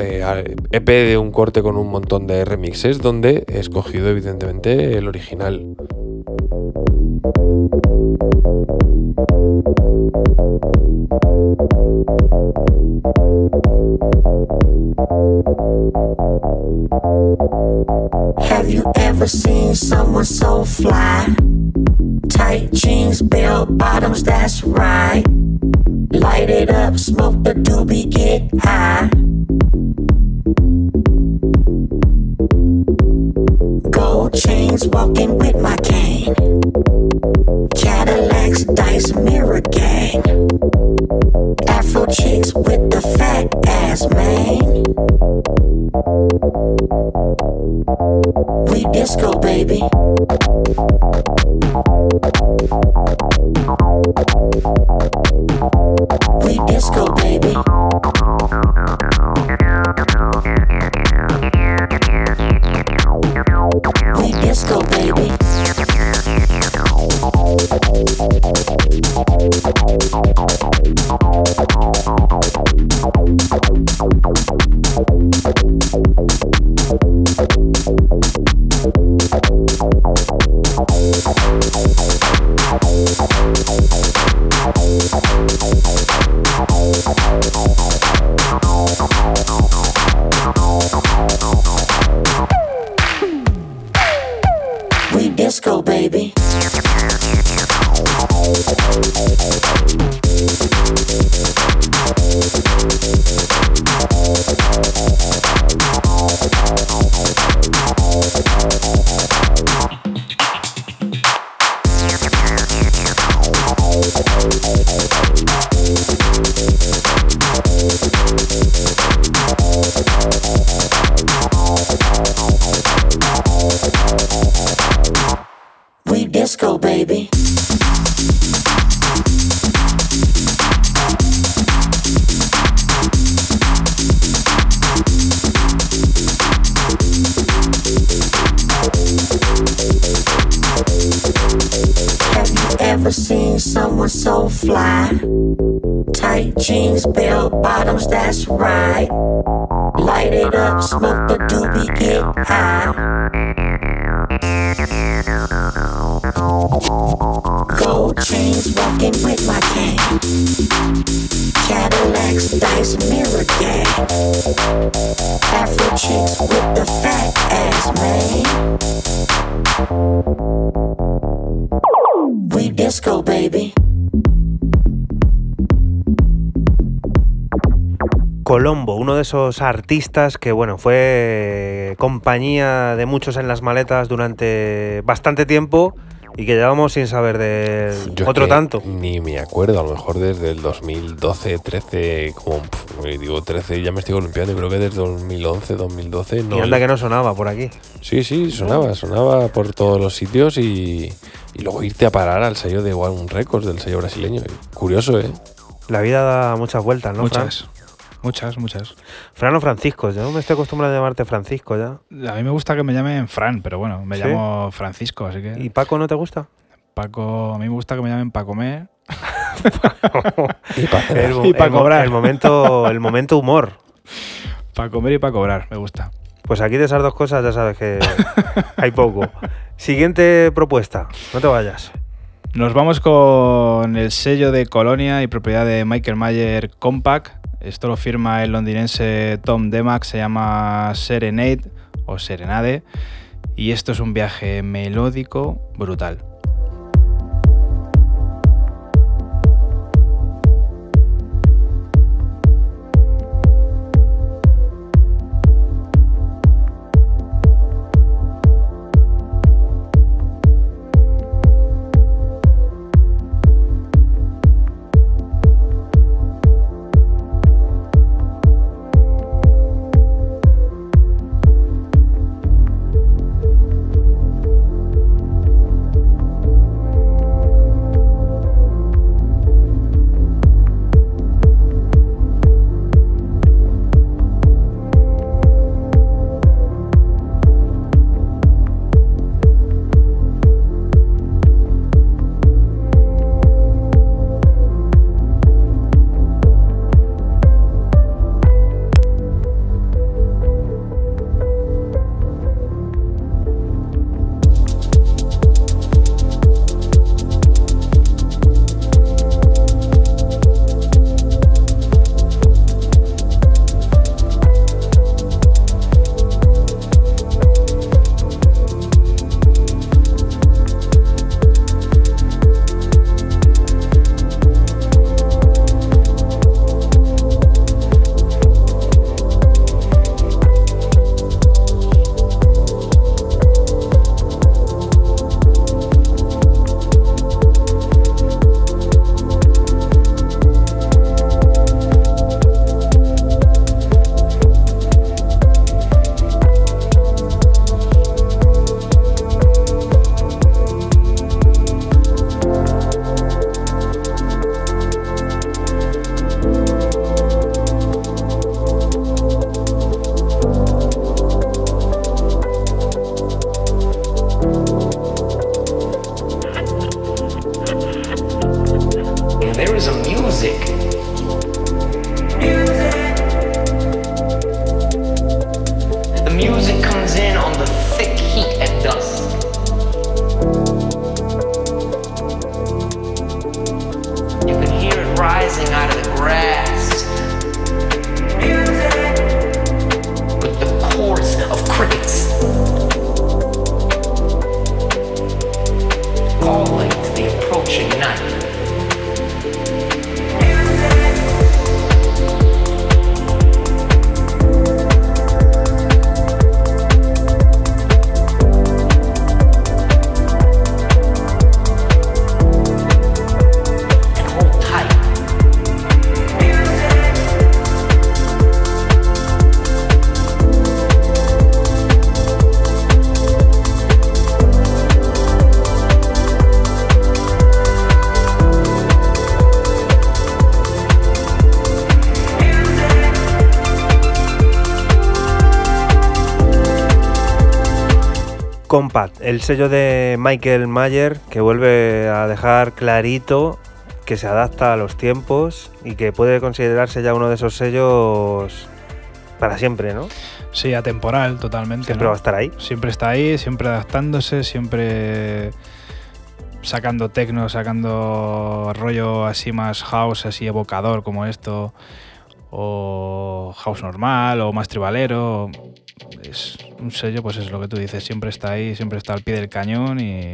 eh, EP de un corte con un montón de remixes, donde he escogido evidentemente el original. Have you ever seen someone so fly? Tight jeans, bell bottoms, that's right. Light it up, smoke the doobie, get high. Thank you. Gold chains, walking with my cane. Cadillacs, dice, mirror gang. Afro chicks with the fat ass, man. We disco, baby. We disco, baby. We disco, baby. We disco, baby. We disco, baby. Have you ever seen someone so fly? Tight jeans, bell bottoms, that's right. Light it up, smoke the doobie, get high. Gold chains, walking with my cane. Cadillacs, dice, mirror gang. Afro chicks with the fat ass, man. We disco, baby. Colombo, uno de esos artistas que bueno, fue compañía de muchos en las maletas durante bastante tiempo y que llevamos sin saber de Yo otro que tanto. Ni me acuerdo, a lo mejor desde el 2012, 13, como pf, digo 13, ya me estoy columpiando, creo que desde 2011, 2012 no. y anda que no sonaba por aquí. Sí, sí, sonaba, sonaba por todos los sitios y, y luego irte a parar al sello de One Records, del sello brasileño. Curioso, ¿eh? La vida da muchas vueltas, ¿no, Fran? muchas. Muchas, muchas. Fran o Francisco, yo me estoy acostumbrado a llamarte Francisco ya. A mí me gusta que me llamen Fran, pero bueno, me ¿Sí? llamo Francisco, así que. ¿Y Paco no te gusta? Paco, a mí me gusta que me llamen para comer. Y pa' cenar. El, Y pa' el mo- cobrar. el momento, el momento humor. Para comer y para cobrar, me gusta. Pues aquí de esas dos cosas ya sabes que hay poco. Siguiente propuesta, no te vayas. Nos vamos con el sello de Colonia y propiedad de Michael Mayer Compact. Esto lo firma el londinense Tom Demack, se llama Serenade o Serenade. Y esto es un viaje melódico brutal. of cricket. El sello de Michael Mayer que vuelve a dejar clarito que se adapta a los tiempos y que puede considerarse ya uno de esos sellos para siempre, ¿no? Sí, atemporal totalmente. Siempre ¿no? va a estar ahí. Siempre está ahí, siempre adaptándose, siempre sacando tecno, sacando rollo así más house, así evocador como esto, o house normal, o más tribalero. Es un sello, pues es lo que tú dices, siempre está ahí, siempre está al pie del cañón y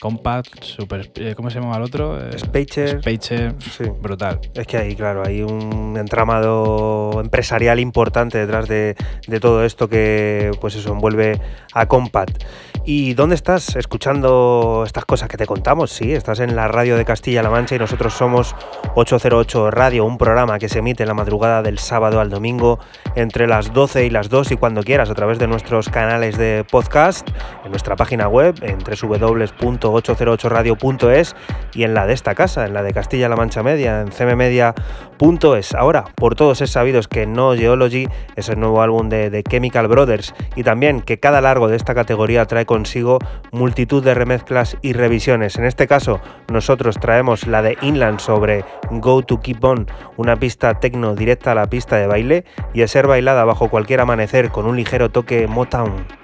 compact, super, eh, ¿cómo se llama el otro? Eh, Spacer. Spacer, Sí. brutal. Es que ahí, claro, hay un entramado empresarial importante detrás de, de todo esto que, pues eso, envuelve a Compact. ¿Y dónde estás escuchando estas cosas que te contamos? Sí, estás en la radio de Castilla-La Mancha y nosotros somos 808 Radio, un programa que se emite en la madrugada del sábado al domingo entre las 12 y las 2 y cuando quieras a través de nuestros canales de podcast, en nuestra página web en www.808radio.es y en la de esta casa, en la de Castilla-La Mancha Media, en cmmedia.es. Ahora, por todos es sabidos que No Geology es el nuevo álbum de, de Chemical Brothers y también que cada largo de esta categoría trae consigo multitud de remezclas y revisiones. En este caso, nosotros traemos la de Inland sobre Go to Keep On, una pista tecno directa a la pista de baile y a ser bailada bajo cualquier amanecer con un ligero toque Motown.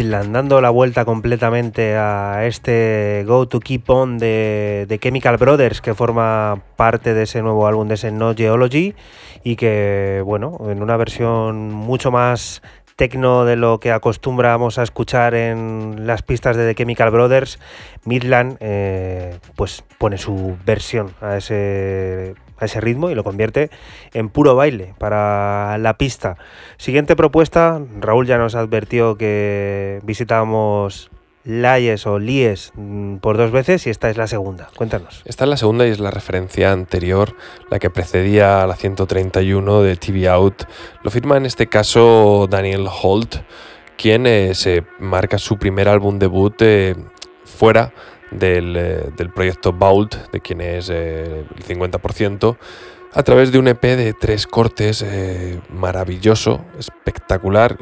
Midland, dando la vuelta completamente a este Go to Keep On de, de Chemical Brothers, que forma parte de ese nuevo álbum, de ese No Geology, y que, bueno, en una versión mucho más tecno de lo que acostumbramos a escuchar en las pistas de The Chemical Brothers, Midland eh, pues pone su versión a ese, a ese ritmo y lo convierte en puro baile para la pista. Siguiente propuesta, Raúl ya nos advirtió que visitábamos Layes o Lies mm, por dos veces y esta es la segunda. Cuéntanos. Esta es la segunda y es la referencia anterior, la que precedía a la 131 de TV Out. Lo firma en este caso Daniel Holt, quien eh, se marca su primer álbum debut eh, fuera del, eh, del proyecto Vault, de quien es eh, el 50%, a través de un EP de tres cortes eh, maravilloso, espectacular.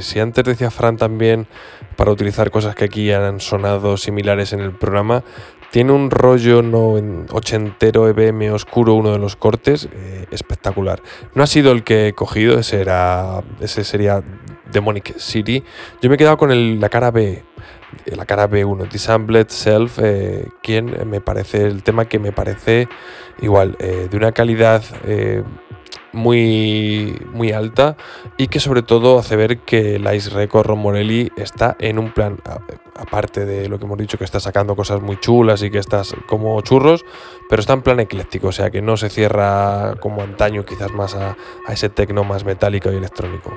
Si antes decía Fran también para utilizar cosas que aquí han sonado similares en el programa, tiene un rollo no en- ochentero EBM oscuro uno de los cortes, espectacular. No ha sido el que he cogido, ese, era, ese sería Demonic City. Yo me he quedado con la cara B, la cara B1, Dissembled Self, eh, quien me parece el tema que me parece igual, eh, de una calidad eh, muy, muy alta y que sobre todo hace ver que el Ice Record Ron Morelli está en un plan, aparte de lo que hemos dicho, que está sacando cosas muy chulas y que estás como churros, pero está en plan ecléctico, o sea que no se cierra como antaño quizás más a, a ese tecno más metálico y electrónico.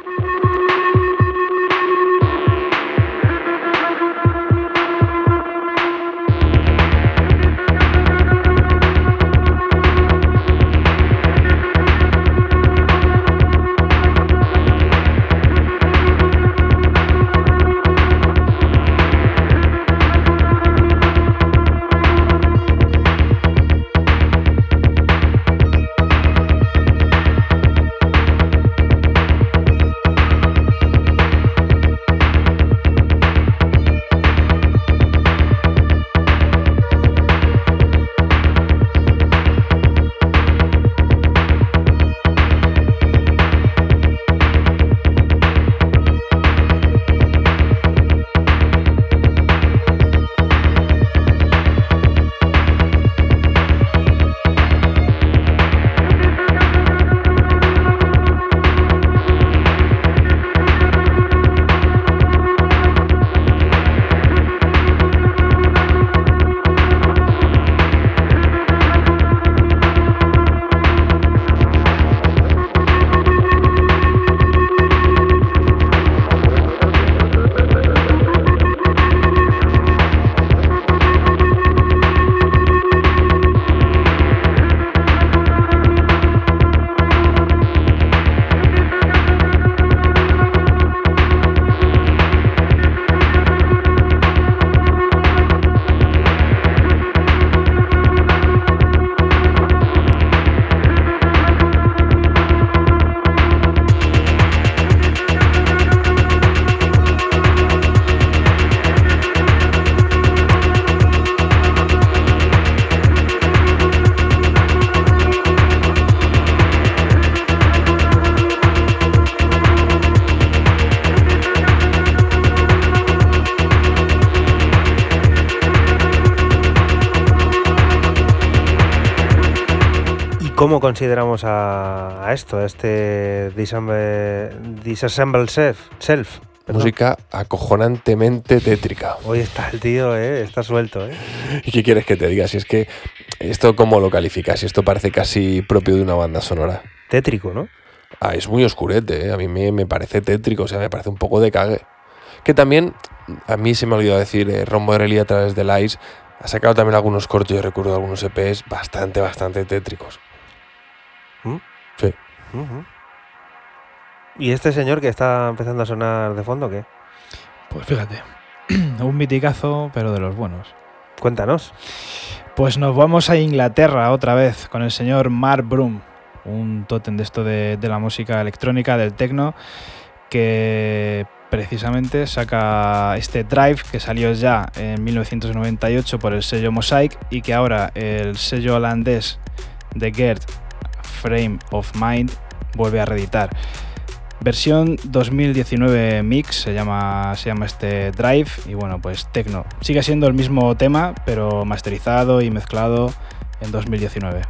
Consideramos a, a esto, a este Disassemble, disassemble Self? self perdón? Música acojonantemente tétrica. Hoy está el tío, ¿eh? está suelto. ¿eh? ¿Y qué quieres que te diga? Si es que esto cómo lo calificas, si esto parece casi propio de una banda sonora. Tétrico, ¿no? Ah, es muy oscurete, ¿eh? a mí me, me parece tétrico, o sea, me parece un poco de cague. Que también, a mí se me ha olvidado decir, eh, Ron Morelli a través del Ice ha sacado también algunos cortos, yo recuerdo algunos EPs bastante, bastante tétricos. ¿Mm? Sí. ¿Y este señor que está empezando a sonar de fondo, qué? Pues fíjate, un miticazo, pero de los buenos. Cuéntanos. Pues nos vamos a Inglaterra otra vez con el señor Mark Broom, un tótem de esto de, de la música electrónica, del techno, que precisamente saca este Drive que salió ya en 1998 por el sello Mosaic y que ahora el sello holandés de Gert, Frame of Mind, vuelve a reeditar. Versión 2019 Mix se llama, se llama este Drive y bueno, pues Tecno. Sigue siendo el mismo tema, pero masterizado y mezclado en 2019.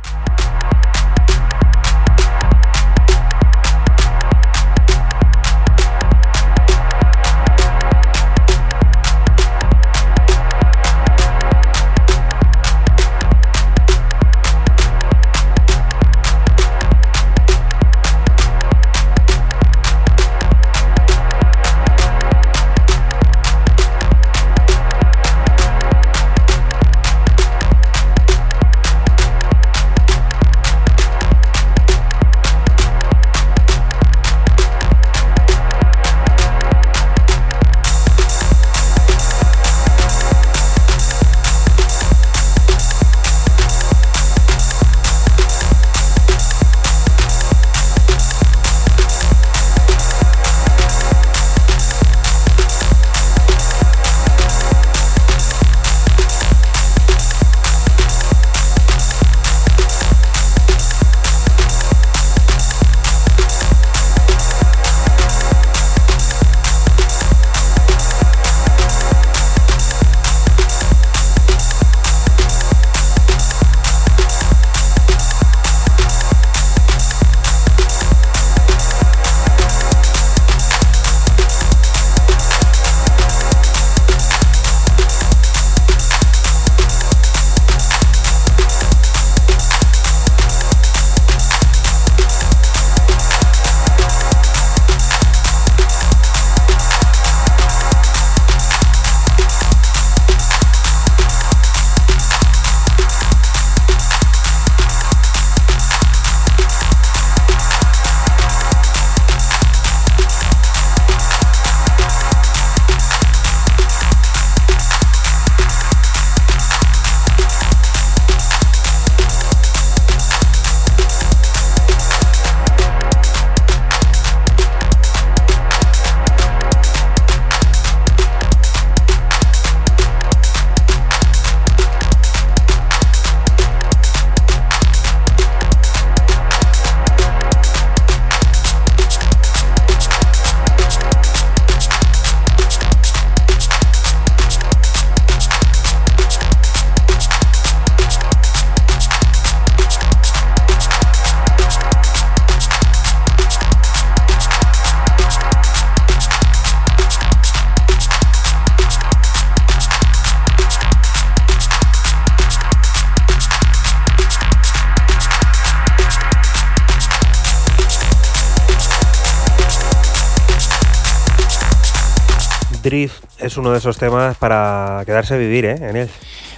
Uno de esos temas para quedarse a vivir, ¿eh? En él.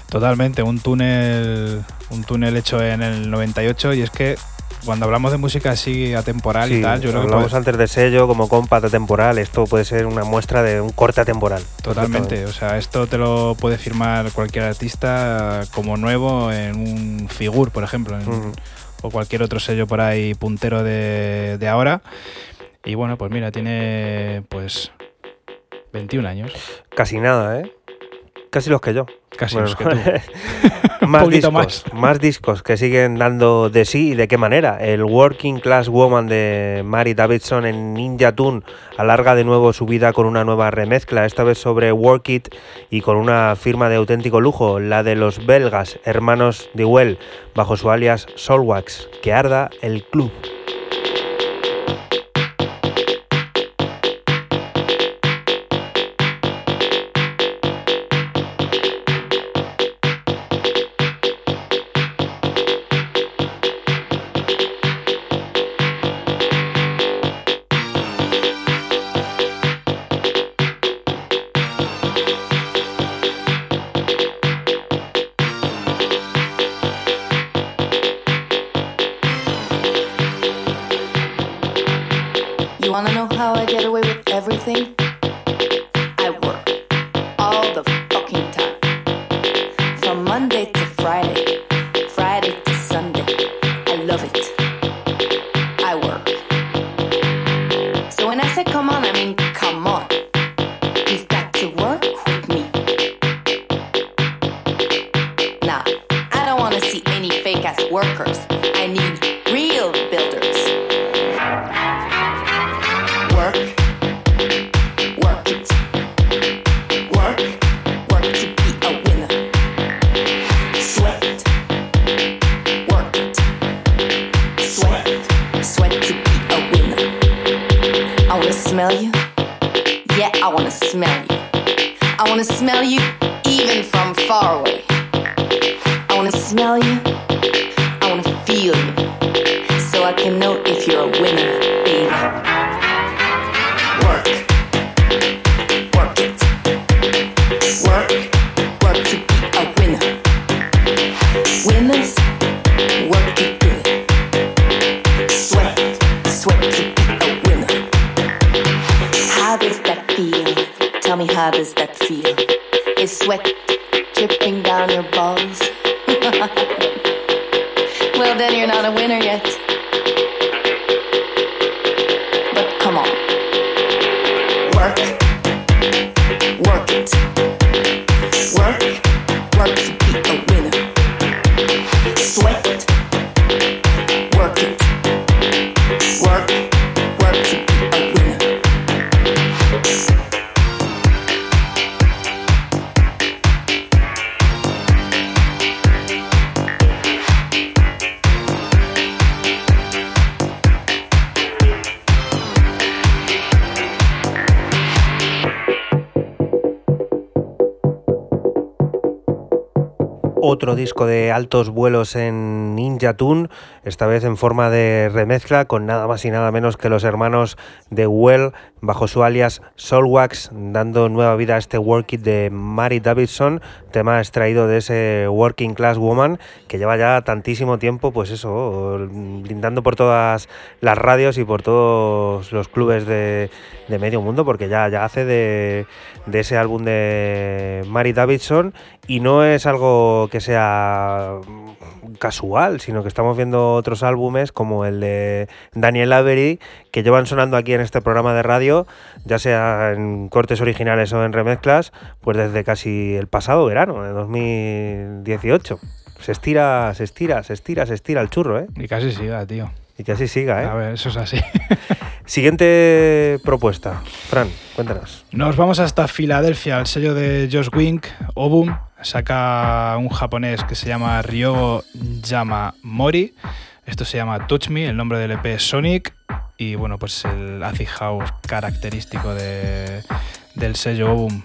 Totalmente, un túnel, un túnel hecho en el 98 y es que cuando hablamos de música así atemporal y tal, yo creo que hablamos puede- antes de sello como compa temporal. Esto puede ser una muestra de un corte atemporal. Totalmente, o sea, esto te lo puede firmar cualquier artista como nuevo en un Figur, por ejemplo, en- o cualquier otro sello por ahí puntero de, de ahora. Y bueno, pues mira, tiene pues 21 años, Casi nada, ¿eh? Casi los que yo. casi Bueno, los que tú. más discos, más. discos que siguen dando de sí y de qué manera. El Working Class Woman de Mary Davidson en Ninja Tune alarga de nuevo su vida con una nueva remezcla, esta vez sobre Work It y con una firma de auténtico lujo, la de los belgas hermanos Dewell, bajo su alias Solwax, que arda el club. Altos vuelos en Ninja Tune, esta vez en forma de remezcla con nada más y nada menos que los hermanos de Well bajo su alias Soulwax, dando nueva vida a este Work It de Mary Davidson, tema extraído de ese Working Class Woman que lleva ya tantísimo tiempo, pues eso, brindando por todas las radios y por todos los clubes de, de medio mundo, porque ya, ya hace de, de ese álbum de Mary Davidson y no es algo que sea casual, sino que estamos viendo otros álbumes como el de Daniel Avery que llevan sonando aquí en este programa de radio, ya sea en cortes originales o en remezclas, pues desde casi el pasado verano de 2018. Se estira, se estira, se estira, se estira el churro, ¿eh? Y casi siga, tío. Y que así siga, ¿eh? A ver, eso es así. Siguiente propuesta. Fran, cuéntanos. Nos vamos hasta Filadelfia, al sello de Josh Wink, Obum. Saca un japonés que se llama Ryogo Yamamori. Esto se llama Touch Me, el nombre del EP Sonic. Y bueno, pues el acid house característico de- del sello Obum.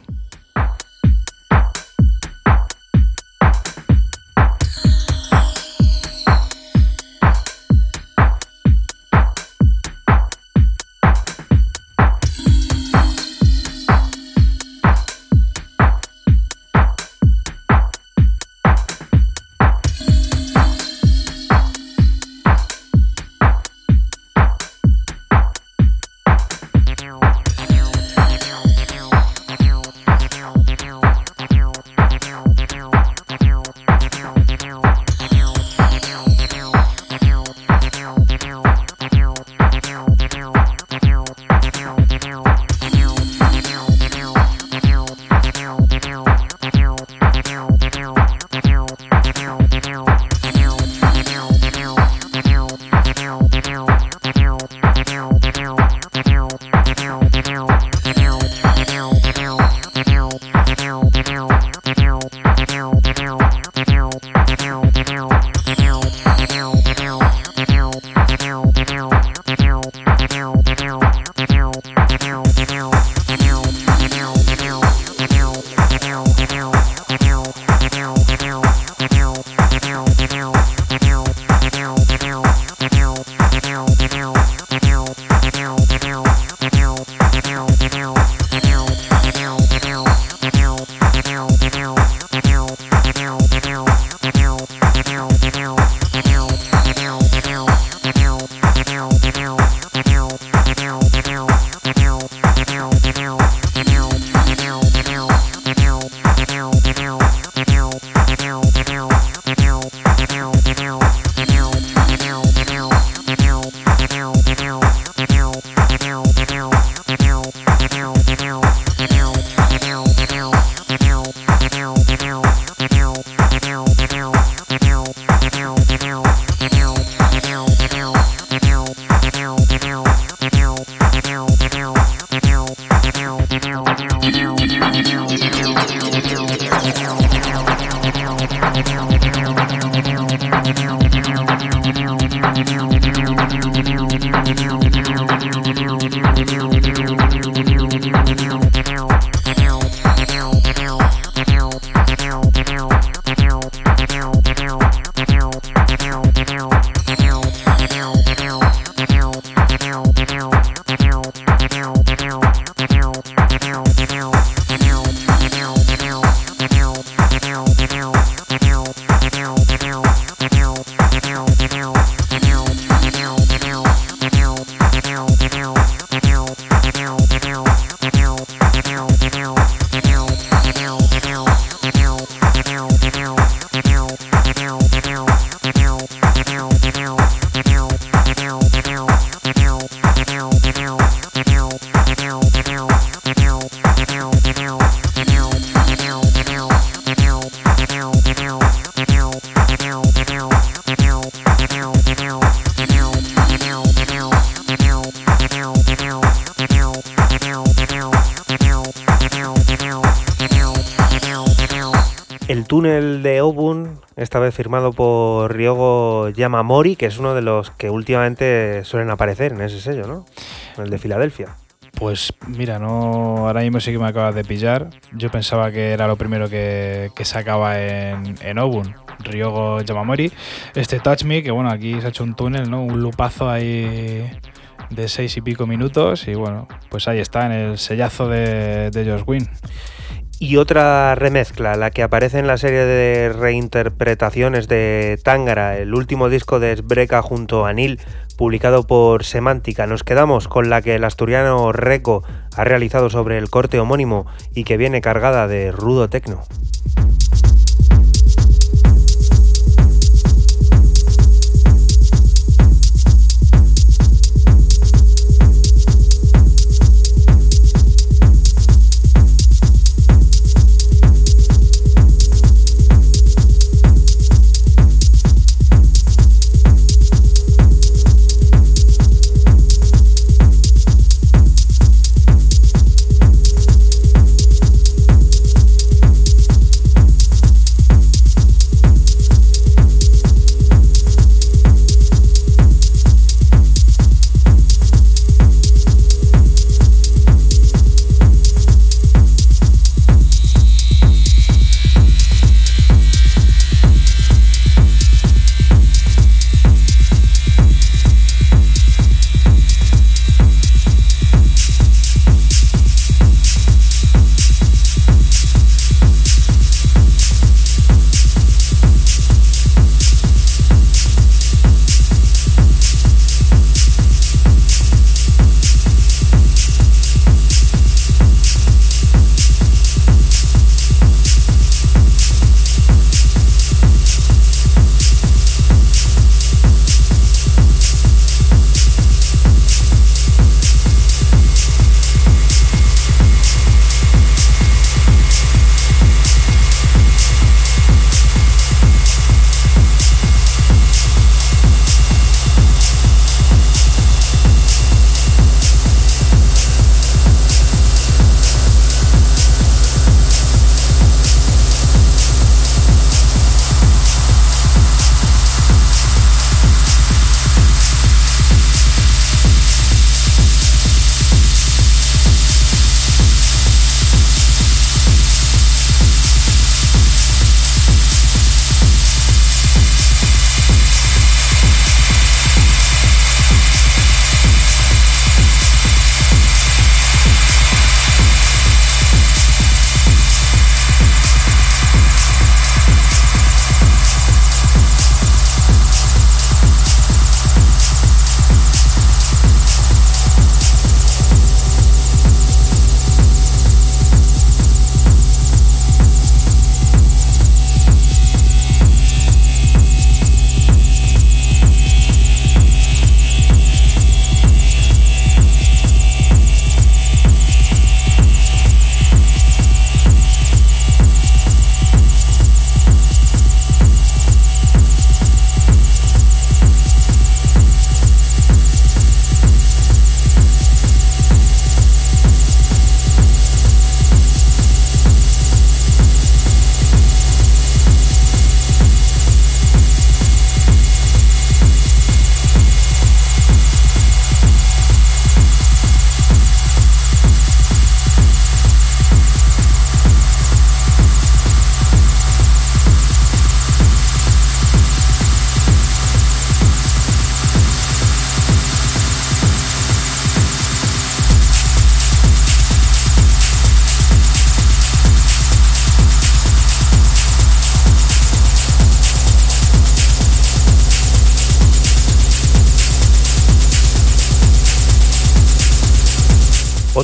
Vez firmado por Ryogo Yamamori, que es uno de los que últimamente suelen aparecer en ese sello, ¿no? El de Filadelfia. Pues mira, no, ahora mismo sí que me acabas de pillar. Yo pensaba que era lo primero que, que sacaba en, en Obun, Ryogo Yamamori. Este Touch Me, que bueno, aquí se ha hecho un túnel, ¿no? Un lupazo ahí de seis y pico minutos. Y bueno, pues ahí está, en el sellazo de, de Josh Wynn. Y otra remezcla, la que aparece en la serie de reinterpretaciones de Tangara, el último disco de Sbreka junto a Neil, publicado por Semántica. Nos quedamos con la que el asturiano Reco ha realizado sobre el corte homónimo y que viene cargada de rudo tecno.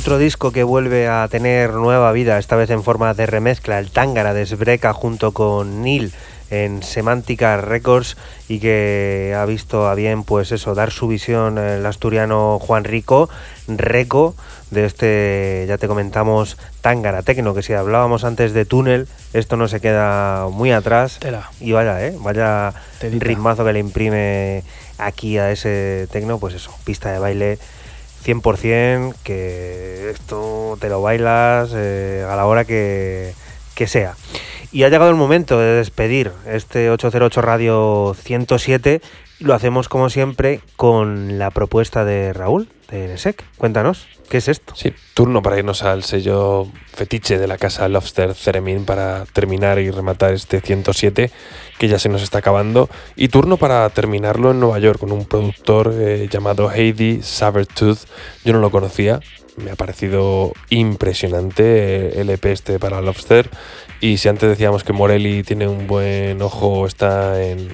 Otro disco que vuelve a tener nueva vida, esta vez en forma de remezcla, el Tángara de Sbreka junto con Neil en Semántica Records y que ha visto a bien pues eso, dar su visión el asturiano Juan Rico, Reco, de este, ya te comentamos, Tángara Tecno, que si hablábamos antes de túnel, esto no se queda muy atrás. Tela. Y vaya, ¿eh? vaya Telita. ritmazo que le imprime aquí a ese tecno, pues eso, pista de baile 100%, que esto te lo bailas eh, a la hora que, que sea. Y ha llegado el momento de despedir este 808 Radio 107 y lo hacemos como siempre con la propuesta de Raúl de NSEC. Cuéntanos, ¿qué es esto? Sí, turno para irnos al sello fetiche de la casa Lobster Theremin para terminar y rematar este 107 que ya se nos está acabando. Y turno para terminarlo en Nueva York con un productor eh, llamado Heidi Sabertooth. Yo no lo conocía, me ha parecido impresionante eh, el EP este para Lobster. Y si antes decíamos que Morelli tiene un buen ojo, está en,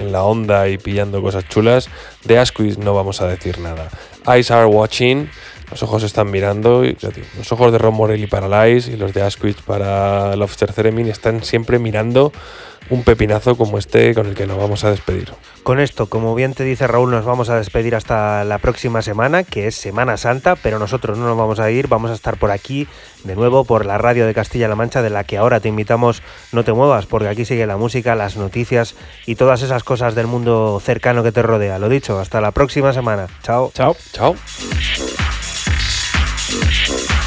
la onda y pillando cosas chulas, de Asquith no vamos a decir nada. Eyes are watching, los ojos están mirando, y, los ojos de Ron Morelli para Lies y los de Asquith para Lobster Theremin están siempre mirando un pepinazo como este con el que nos vamos a despedir. Con esto, como bien te dice Raúl, nos vamos a despedir hasta la próxima semana, que es Semana Santa, pero nosotros no nos vamos a ir, vamos a estar por aquí de nuevo por la radio de Castilla-La Mancha, de la que ahora te invitamos, no te muevas, porque aquí sigue la música, las noticias y todas esas cosas del mundo cercano que te rodea. Lo dicho, hasta la próxima semana. Chao. Chao. Chao. Session.